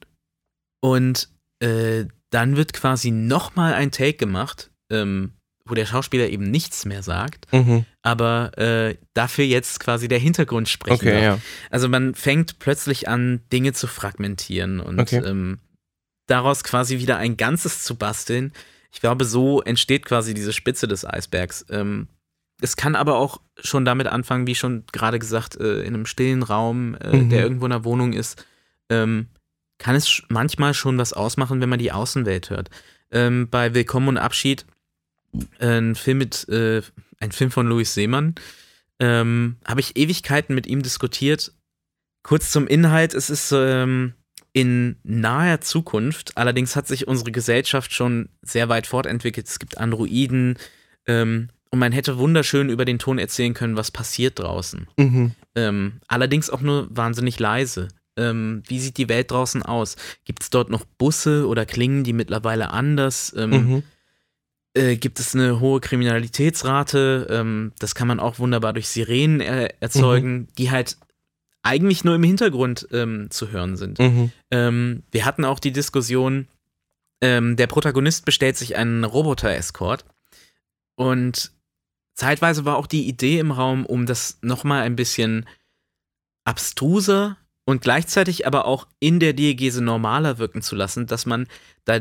und äh, dann wird quasi nochmal ein Take gemacht, ähm, wo der Schauspieler eben nichts mehr sagt, Mhm. aber äh, dafür jetzt quasi der Hintergrund sprechen Okay, darf. ja. Also man fängt plötzlich an, Dinge zu fragmentieren und Okay. ähm, daraus quasi wieder ein Ganzes zu basteln. Ich glaube, so entsteht quasi diese Spitze des Eisbergs. Ähm, es kann aber auch schon damit anfangen, wie schon gerade gesagt, äh, in einem stillen Raum, äh, Mhm. der irgendwo in der Wohnung ist, ähm, kann es manchmal schon was ausmachen, wenn man die Außenwelt hört. Ähm, bei Willkommen und Abschied, äh, ein Film mit, äh, ein Film von Louis Seemann, ähm, habe ich Ewigkeiten mit ihm diskutiert. Kurz zum Inhalt, es ist ähm, in naher Zukunft, allerdings hat sich unsere Gesellschaft schon sehr weit fortentwickelt. Es gibt Androiden ähm, und man hätte wunderschön über den Ton erzählen können, was passiert draußen. Mhm. Ähm, allerdings auch nur wahnsinnig leise. Ähm, wie sieht die Welt draußen aus? Gibt es dort noch Busse oder klingen die mittlerweile anders? Ähm, Mhm. äh, gibt es eine hohe Kriminalitätsrate. Ähm, das kann man auch wunderbar durch Sirenen äh, erzeugen, die halt eigentlich nur im Hintergrund ähm, zu hören sind. Mhm. Ähm, wir hatten auch die Diskussion, der Protagonist bestellt sich einen Roboter-Escort und zeitweise war auch die Idee im Raum, um das nochmal ein bisschen abstruser und gleichzeitig aber auch in der Diegese normaler wirken zu lassen, dass man, da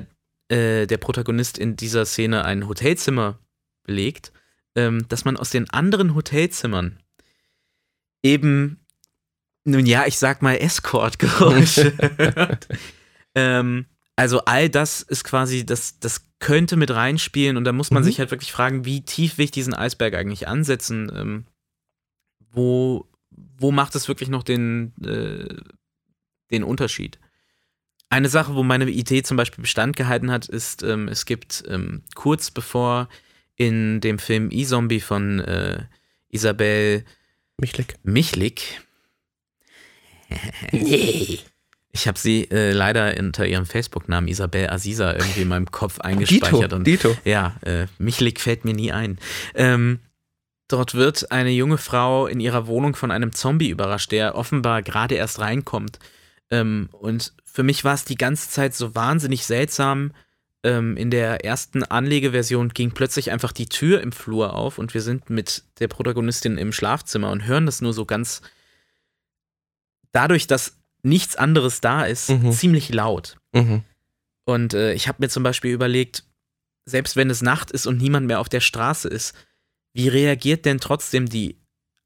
äh, der Protagonist in dieser Szene ein Hotelzimmer belegt, ähm, dass man aus den anderen Hotelzimmern eben, nun ja, ich sag mal Escort-Geräusche hört. ähm, also all das ist quasi, das, das könnte mit reinspielen und da muss man Mhm. sich halt wirklich fragen, wie tief will ich diesen Eisberg eigentlich ansetzen? Ähm, wo, wo macht es wirklich noch den, äh, den Unterschied? Eine Sache, wo meine Idee zum Beispiel Bestand gehalten hat, ist, ähm, es gibt ähm, kurz bevor in dem Film E-Zombie von äh, Isabel Michlik. Michlik. Ich habe sie äh, leider unter ihrem Facebook-Namen Isabel Aziza irgendwie in meinem Kopf eingespeichert. Dito. Und Dito. ja, äh, Michlik fällt mir nie ein. Ähm, dort wird eine junge Frau in ihrer Wohnung von einem Zombie überrascht, der offenbar gerade erst reinkommt. Ähm, und für mich war es die ganze Zeit so wahnsinnig seltsam. Ähm, in der ersten Anlegeversion ging plötzlich einfach die Tür im Flur auf und wir sind mit der Protagonistin im Schlafzimmer und hören das nur so ganz. Dadurch, dass nichts anderes da ist, Mhm. ziemlich laut. Mhm. Und äh, ich habe mir zum Beispiel überlegt, selbst wenn es Nacht ist und niemand mehr auf der Straße ist, wie reagiert denn trotzdem die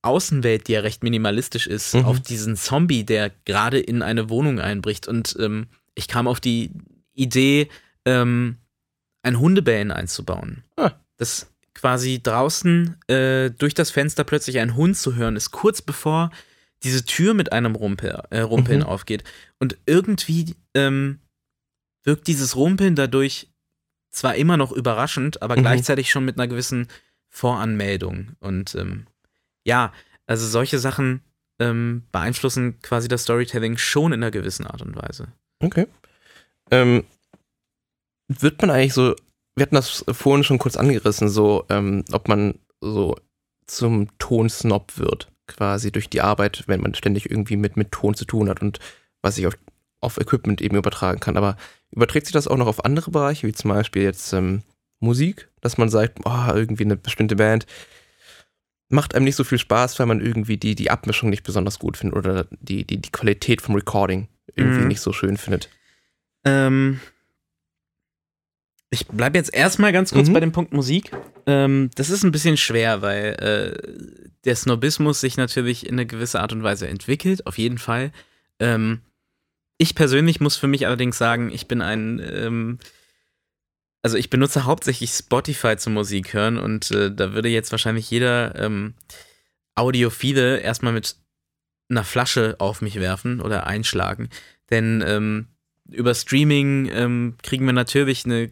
Außenwelt, die ja recht minimalistisch ist, Mhm. auf diesen Zombie, der gerade in eine Wohnung einbricht? Und ähm, ich kam auf die Idee, ähm, ein Hundebellen einzubauen. Ah. Dass quasi draußen äh, durch das Fenster plötzlich ein Hund zu hören ist, kurz bevor diese Tür mit einem Rumpel, äh, Rumpeln Mhm. aufgeht. Und irgendwie ähm, wirkt dieses Rumpeln dadurch zwar immer noch überraschend, aber Mhm. gleichzeitig schon mit einer gewissen Voranmeldung. Und ähm, ja, also solche Sachen ähm, beeinflussen quasi das Storytelling schon in einer gewissen Art und Weise. Okay. Ähm, wird man eigentlich so, wir hatten das vorhin schon kurz angerissen, so, ähm, ob man so zum Tonsnob wird, quasi durch die Arbeit, wenn man ständig irgendwie mit, mit Ton zu tun hat und was sich auf, auf Equipment eben übertragen kann. Aber überträgt sich das auch noch auf andere Bereiche, wie zum Beispiel jetzt ähm, Musik, dass man sagt, oh, irgendwie eine bestimmte Band macht einem nicht so viel Spaß, weil man irgendwie die, die Abmischung nicht besonders gut findet oder die, die, die Qualität vom Recording irgendwie Mhm. nicht so schön findet. Ähm, ich bleibe jetzt erstmal ganz kurz Mhm. bei dem Punkt Musik. Ähm, das ist ein bisschen schwer, weil äh, der Snobismus sich natürlich in eine gewisse Art und Weise entwickelt, auf jeden Fall. Ähm, ich persönlich muss für mich allerdings sagen, ich bin ein, ähm, also ich benutze hauptsächlich Spotify zum Musik hören und äh, da würde jetzt wahrscheinlich jeder ähm, Audiophile erstmal mit einer Flasche auf mich werfen oder einschlagen. Denn ähm, über Streaming ähm, kriegen wir natürlich eine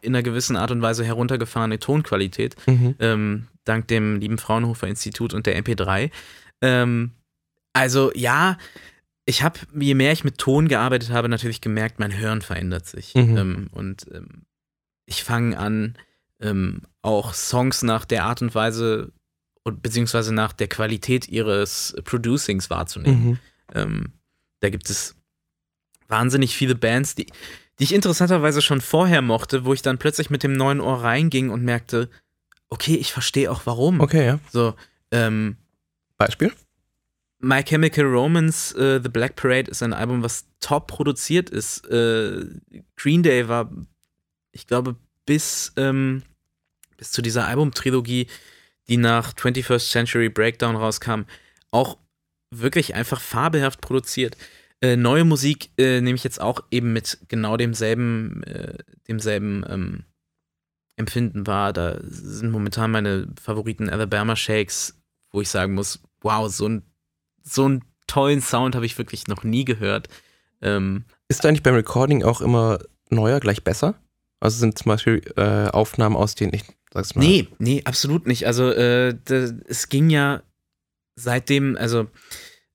in einer gewissen Art und Weise heruntergefahrene Tonqualität, Mhm. ähm, dank dem lieben Fraunhofer Institut und der MP3. Ähm, also ja, ich habe, je mehr ich mit Ton gearbeitet habe, natürlich gemerkt, mein Hören verändert sich. Mhm. Ähm, und ähm, ich fange an, ähm, auch Songs nach der Art und Weise und beziehungsweise nach der Qualität ihres Producings wahrzunehmen. Mhm. Ähm, da gibt es wahnsinnig viele Bands, die, die ich interessanterweise schon vorher mochte, wo ich dann plötzlich mit dem neuen Ohr reinging und merkte, okay, ich verstehe auch warum. Okay, ja. So, ähm, Beispiel? My Chemical Romance, äh, The Black Parade ist ein Album, was top produziert ist. Äh, Green Day war, ich glaube, bis, ähm, bis zu dieser Albumtrilogie, die nach 21st Century Breakdown rauskam, auch wirklich einfach fabelhaft produziert. Äh, neue Musik äh, nehme ich jetzt auch eben mit genau demselben, äh, demselben ähm, Empfinden wahr. Da sind momentan meine Favoriten Alabama Shakes, wo ich sagen muss, wow, so ein so einen tollen Sound habe ich wirklich noch nie gehört. Ähm, Ist eigentlich beim Recording auch immer neuer gleich besser? Also sind zum Beispiel äh, Aufnahmen aus denen ich sag's mal. nee, nee, absolut nicht. Also äh, da, es ging ja seitdem, also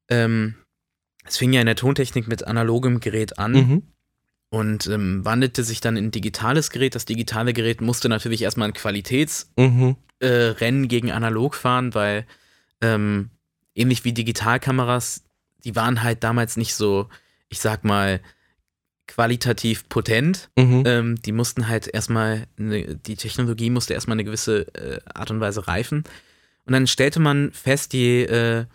ähm, es fing ja in der Tontechnik mit analogem Gerät an Mhm. und ähm, wandelte sich dann in ein digitales Gerät. Das digitale Gerät musste natürlich erstmal ein Qualitätsrennen Mhm. äh, gegen analog fahren, weil ähm, ähnlich wie Digitalkameras, die waren halt damals nicht so, ich sag mal, qualitativ potent. Mhm. Ähm, die mussten halt erstmal, eine, die Technologie musste erstmal eine gewisse äh, Art und Weise reifen. Und dann stellte man fest, je, äh,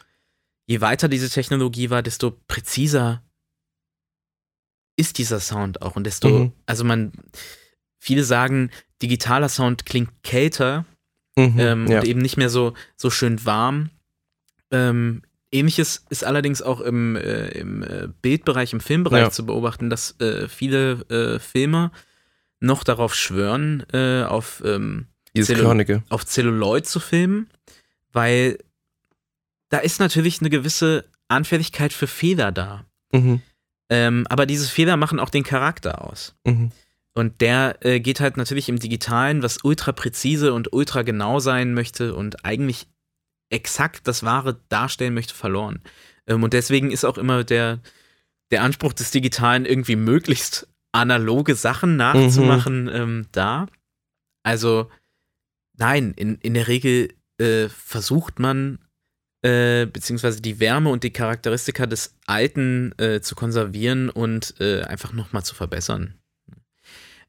je weiter diese Technologie war, desto präziser ist dieser Sound auch. Und desto, Mhm. also man, viele sagen, digitaler Sound klingt kälter Mhm. ähm, ja. und eben nicht mehr so, so schön warm. Ähm, Ähnliches ist allerdings auch im, äh, im äh, Bildbereich, im Filmbereich Ja. zu beobachten, dass äh, viele äh, Filmer noch darauf schwören, äh, auf, ähm, Zellu- Körnige. auf Celluloid zu filmen, weil da ist natürlich eine gewisse Anfälligkeit für Fehler da. Mhm. Ähm, aber diese Fehler machen auch den Charakter aus. Mhm. Und der äh, geht halt natürlich im Digitalen, was ultra präzise und ultra genau sein möchte und eigentlich exakt das Wahre darstellen möchte, verloren. Ähm, und deswegen ist auch immer der, der Anspruch des Digitalen irgendwie möglichst analoge Sachen nachzumachen ähm, da. Also nein, in, in der Regel äh, versucht man äh, beziehungsweise die Wärme und die Charakteristika des Alten äh, zu konservieren und äh, einfach nochmal zu verbessern.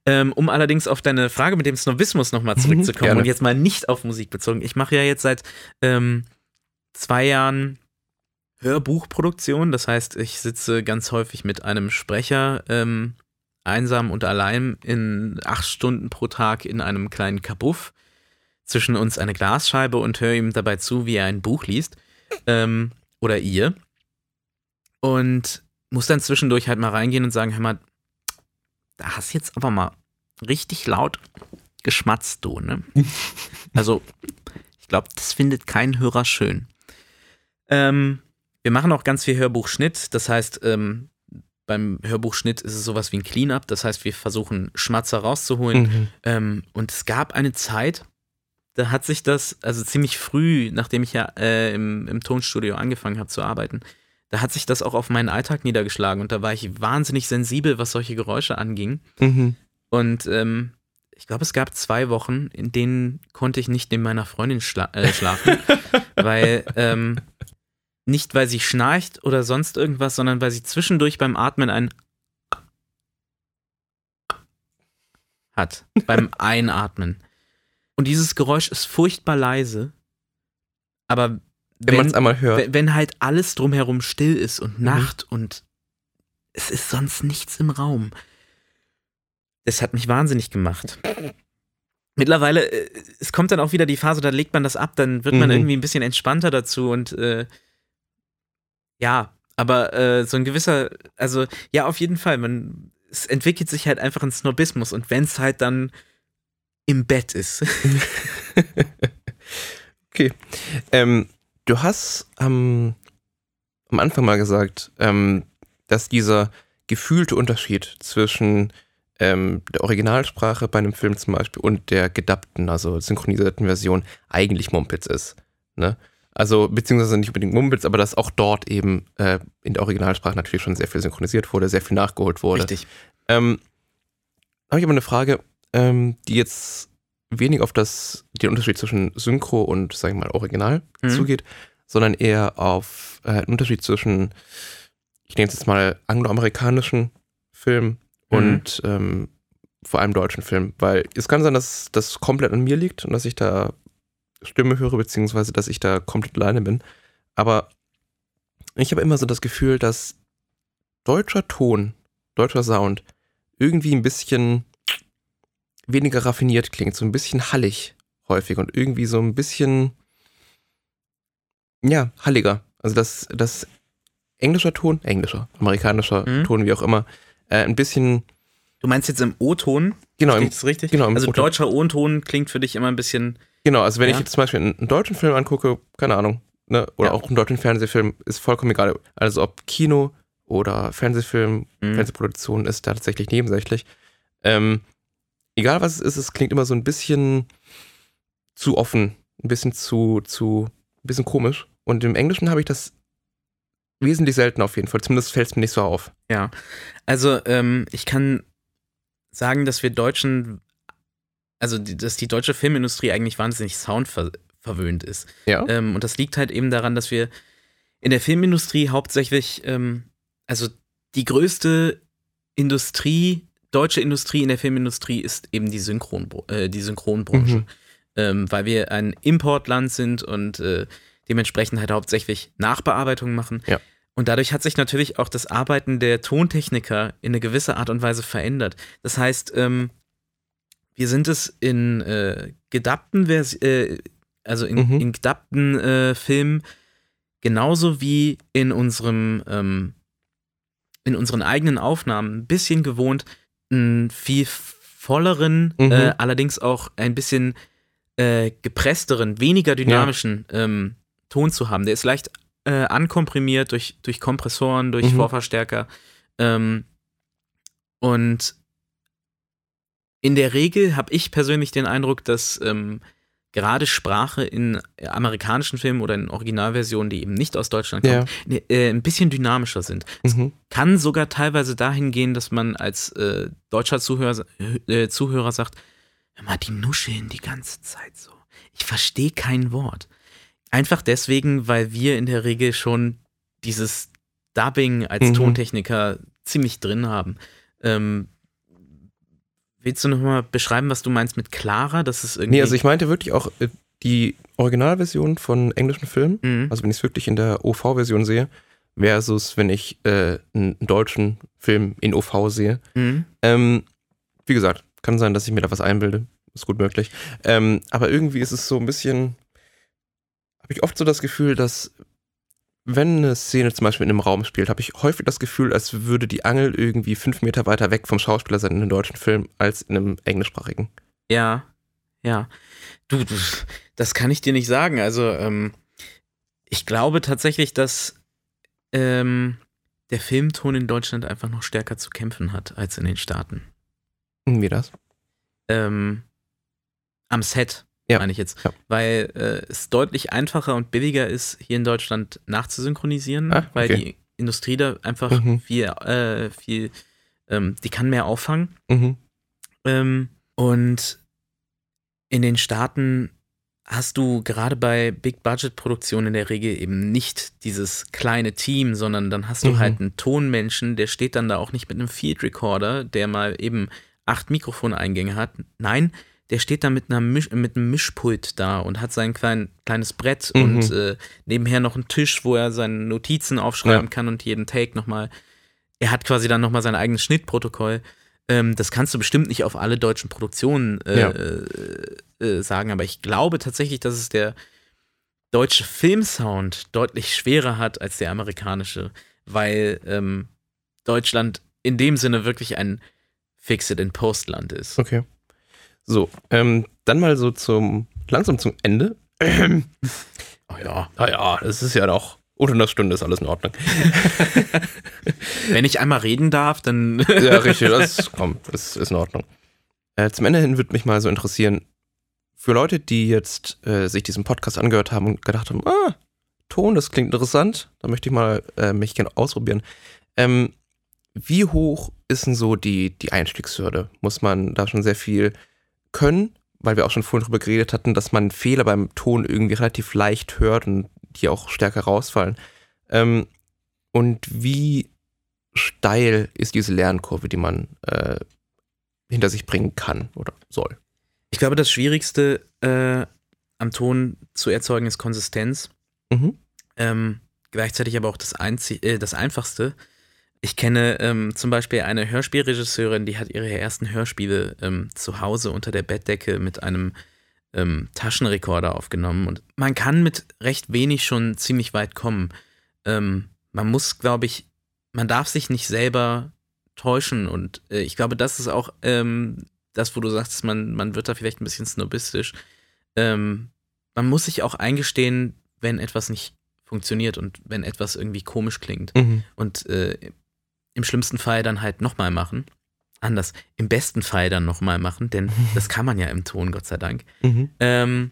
Ähm, um allerdings auf deine Frage mit dem Snobismus nochmal zurückzukommen Gerne. und jetzt mal nicht auf Musik bezogen. Ich mache ja jetzt seit ähm, zwei Jahren Hörbuchproduktion. Das heißt, ich sitze ganz häufig mit einem Sprecher ähm, einsam und allein in acht Stunden pro Tag in einem kleinen Kabuff. Zwischen uns eine Glasscheibe und höre ihm dabei zu, wie er ein Buch liest. Ähm, oder ihr. Und muss dann zwischendurch halt mal reingehen und sagen, hör mal, da hast jetzt aber mal richtig laut geschmatzt, du, ne? Also, ich glaube, das findet kein Hörer schön. Ähm, wir machen auch ganz viel Hörbuchschnitt. Das heißt, ähm, beim Hörbuchschnitt ist es sowas wie ein Cleanup. Das heißt, wir versuchen Schmatzer rauszuholen. Mhm. Ähm, und es gab eine Zeit, da hat sich das, also ziemlich früh, nachdem ich ja äh, im, im Tonstudio angefangen habe zu arbeiten, da hat sich das auch auf meinen Alltag niedergeschlagen. Und da war ich wahnsinnig sensibel, was solche Geräusche anging. Mhm. Und ähm, ich glaube, es gab zwei Wochen, in denen konnte ich nicht neben meiner Freundin schla äh, schlafen, weil ähm, nicht, weil sie schnarcht oder sonst irgendwas, sondern weil sie zwischendurch beim Atmen ein hat, beim Einatmen. Und dieses Geräusch ist furchtbar leise, aber Wenn man es einmal hört. wenn, wenn halt alles drumherum still ist und Nacht und es ist sonst nichts im Raum. Das hat mich wahnsinnig gemacht. Mittlerweile, äh, es kommt dann auch wieder die Phase, da legt man das ab, dann wird man Mhm. irgendwie ein bisschen entspannter dazu und äh, ja, aber äh, so ein gewisser, also ja, auf jeden Fall, man, es entwickelt sich halt einfach ein Snobismus und wenn es halt dann im Bett ist. Okay. Ähm, du hast am, am Anfang mal gesagt, ähm, dass dieser gefühlte Unterschied zwischen ähm, der Originalsprache bei einem Film zum Beispiel und der gedubbten, also synchronisierten Version eigentlich Mumpitz ist. Ne? Also, beziehungsweise nicht unbedingt Mumpitz, aber dass auch dort eben äh, in der Originalsprache natürlich schon sehr viel synchronisiert wurde, sehr viel nachgeholt wurde. Richtig. Ähm, habe ich aber eine Frage, ähm, die jetzt wenig auf das, den Unterschied zwischen Synchro und, sag ich mal, Original Mhm. zugeht, sondern eher auf äh, den Unterschied zwischen, ich nenne es jetzt mal, angloamerikanischen Film Mhm. und ähm, vor allem deutschen Film. Weil es kann sein, dass das komplett an mir liegt und dass ich da Stimme höre, beziehungsweise dass ich da komplett alleine bin. Aber ich habe immer so das Gefühl, dass deutscher Ton, deutscher Sound irgendwie ein bisschen weniger raffiniert klingt, so ein bisschen hallig häufig und irgendwie so ein bisschen, ja, halliger. Also dass das englischer Ton, englischer, amerikanischer Mhm. Ton, wie auch immer, äh, ein bisschen, Du meinst jetzt im O-Ton? genau, im, ich das richtig? genau, im Also deutscher O-Ton klingt für dich immer ein bisschen. genau, also wenn Ja. ich jetzt zum Beispiel einen, einen deutschen Film angucke, keine Ahnung, ne, oder Ja. auch einen deutschen Fernsehfilm, ist vollkommen egal. Also ob Kino oder Fernsehfilm, Mhm. Fernsehproduktion ist da tatsächlich nebensächlich. Ähm, egal was es ist, es klingt immer so ein bisschen zu offen, ein bisschen zu, zu, ein bisschen komisch. Und im Englischen habe ich das wesentlich selten auf jeden Fall. Zumindest fällt es mir nicht so auf. Ja. Also, ähm, ich kann sagen, dass wir Deutschen, also dass die deutsche Filmindustrie eigentlich wahnsinnig soundverwöhnt ist. Ja. Ähm, und das liegt halt eben daran, dass wir in der Filmindustrie hauptsächlich, ähm, also die größte Industrie, deutsche Industrie in der Filmindustrie ist eben die, Synchron, äh, die Synchronbranche. Mhm. ähm, weil wir ein Importland sind und äh, dementsprechend halt hauptsächlich Nachbearbeitung machen. Ja. Und dadurch hat sich natürlich auch das Arbeiten der Tontechniker in eine gewisse Art und Weise verändert. Das heißt, ähm, wir sind es in äh, Vers äh, also in, Mhm. in gedubbten äh, Filmen genauso wie in unserem ähm, in unseren eigenen Aufnahmen ein bisschen gewohnt, einen viel volleren, Mhm. äh, allerdings auch ein bisschen äh, gepressteren, weniger dynamischen ähm, Ton zu haben. Der ist leicht äh, ankomprimiert durch, durch Kompressoren, durch Mhm. Vorverstärker. Ähm, und in der Regel habe ich persönlich den Eindruck, dass ähm, gerade Sprache in amerikanischen Filmen oder in Originalversionen, die eben nicht aus Deutschland kommen, Ja. äh, ein bisschen dynamischer sind. Mhm. Kann sogar teilweise dahin gehen, dass man als äh, deutscher Zuhörer, äh, Zuhörer sagt, hör mal, die nuscheln die ganze Zeit so. Ich verstehe kein Wort. Einfach deswegen, weil wir in der Regel schon dieses Dubbing als Mhm. Tontechniker ziemlich drin haben. Ähm, willst du nochmal beschreiben, was du meinst mit Clara? Das ist irgendwie. Nee, also ich meinte wirklich auch äh, die Originalversion von englischen Filmen, Mhm. also wenn ich es wirklich in der OV-Version sehe, versus wenn ich äh, einen deutschen Film in OV sehe. Mhm. Ähm, wie gesagt, kann sein, dass ich mir da was einbilde. Ist gut möglich. Ähm, aber irgendwie ist es so ein bisschen, habe ich oft so das Gefühl, dass wenn eine Szene zum Beispiel in einem Raum spielt, habe ich häufig das Gefühl, als würde die Angel irgendwie fünf Meter weiter weg vom Schauspieler sein in einem deutschen Film als in einem englischsprachigen. Ja, ja. Du, du, das kann ich dir nicht sagen. Also, ähm, ich glaube tatsächlich, dass ähm, der Filmton in Deutschland einfach noch stärker zu kämpfen hat als in den Staaten. Wie das? Ähm, am Set, Ja, meine ich jetzt. ja. Weil äh, es deutlich einfacher und billiger ist, hier in Deutschland nachzusynchronisieren, Ah, weil okay. die Industrie da einfach Mhm. viel, äh, viel, ähm, die kann mehr auffangen. Mhm. Ähm, und in den Staaten hast du gerade bei Big-Budget-Produktionen in der Regel eben nicht dieses kleine Team, sondern dann hast du Mhm. halt einen Tonmenschen, der steht dann da auch nicht mit einem Field Recorder, der mal eben acht Mikrofoneingänge hat. Nein, der steht da mit, einer Misch mit einem Mischpult da und hat sein klein, kleines Brett Mhm. und äh, nebenher noch einen Tisch, wo er seine Notizen aufschreiben Ja. kann und jeden Take nochmal. Er hat quasi dann nochmal sein eigenes Schnittprotokoll. Ähm, das kannst du bestimmt nicht auf alle deutschen Produktionen äh, Ja. äh, äh, sagen, aber ich glaube tatsächlich, dass es der deutsche Filmsound deutlich schwerer hat als der amerikanische, weil ähm, Deutschland in dem Sinne wirklich ein Fix-it-in-Post-Land ist. Okay. So, ähm, dann mal so zum, langsam zum Ende. Oh ja. Naja, das ist ja doch, unter einer Stunde ist alles in Ordnung. Wenn ich einmal reden darf, dann. Ja, richtig, das, komm, das ist in Ordnung. Äh, zum Ende hin würde mich mal so interessieren, für Leute, die jetzt äh, sich diesen Podcast angehört haben und gedacht haben, ah, Ton, das klingt interessant, da möchte ich mal äh, mich gerne ausprobieren. Ähm, wie hoch ist denn so die, die Einstiegshürde? Muss man da schon sehr viel können? Weil wir auch schon vorhin drüber geredet hatten, dass man Fehler beim Ton irgendwie relativ leicht hört und die auch stärker rausfallen. Ähm, und wie steil ist diese Lernkurve, die man äh, hinter sich bringen kann oder soll? Ich glaube, das Schwierigste äh, am Ton zu erzeugen ist Konsistenz. Mhm. Ähm, gleichzeitig aber auch das, Einzi äh, das Einfachste. Ich kenne ähm, zum Beispiel eine Hörspielregisseurin, die hat ihre ersten Hörspiele ähm, zu Hause unter der Bettdecke mit einem ähm, Taschenrekorder aufgenommen. Und man kann mit recht wenig schon ziemlich weit kommen. Ähm, man muss, glaube ich, man darf sich nicht selber täuschen. Und äh, ich glaube, das ist auch ähm, das, wo du sagst, man, man wird da vielleicht ein bisschen snobistisch. Ähm, man muss sich auch eingestehen, wenn etwas nicht funktioniert und wenn etwas irgendwie komisch klingt. Mhm. Und äh, im schlimmsten Fall dann halt nochmal machen. Anders, im besten Fall dann nochmal machen, denn das kann man ja im Ton, Gott sei Dank. Mhm. Ähm,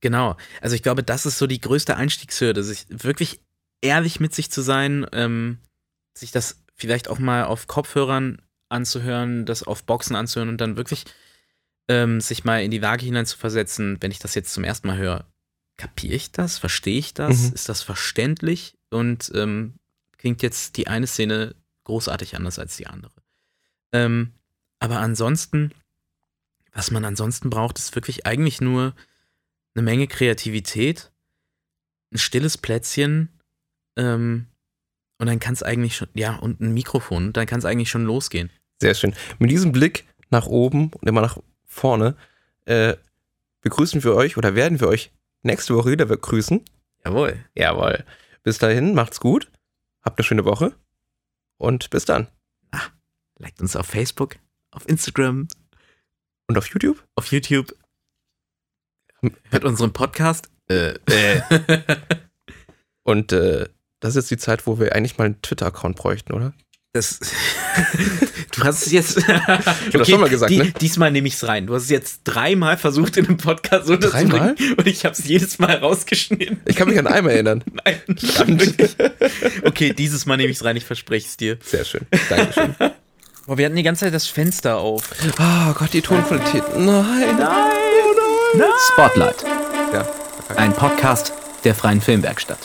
genau. Also ich glaube, das ist so die größte Einstiegshürde, sich wirklich ehrlich mit sich zu sein, ähm, sich das vielleicht auch mal auf Kopfhörern anzuhören, das auf Boxen anzuhören und dann wirklich ähm, sich mal in die Lage hineinzuversetzen, wenn ich das jetzt zum ersten Mal höre, kapiere ich das? Verstehe ich das? Mhm. Ist das verständlich? Und ähm, klingt jetzt die eine Szene großartig anders als die andere. Ähm, aber ansonsten, was man ansonsten braucht, ist wirklich eigentlich nur eine Menge Kreativität, ein stilles Plätzchen ähm, und dann kann es eigentlich schon, ja, und ein Mikrofon, dann kann es eigentlich schon losgehen. Sehr schön. Mit diesem Blick nach oben und immer nach vorne äh, begrüßen wir euch oder werden wir euch nächste Woche wieder begrüßen. Jawohl. Jawohl. Bis dahin, macht's gut, habt eine schöne Woche und bis dann. Liked uns auf Facebook, auf Instagram, Und auf YouTube? auf YouTube. Hört unseren Podcast. Äh, Und äh, das ist jetzt die Zeit, wo wir eigentlich mal einen Twitter-Account bräuchten, oder? Das, du hast es jetzt. Ich hab das schon mal gesagt, ne? Diesmal nehme ich es rein. Du hast es jetzt dreimal versucht in einem Podcast unterzubringen Dreimal? und ich habe es jedes Mal rausgeschnitten. Ich kann mich an einmal erinnern. Nein, wirklich. Okay, dieses Mal nehme ich es rein, ich verspreche es dir. Sehr schön. Dankeschön. Boah, wir hatten die ganze Zeit das Fenster auf. Oh Gott, die Tonqualität. Nein. Nein! Spotlight. Ja. Ein Podcast der Freien Filmwerkstatt.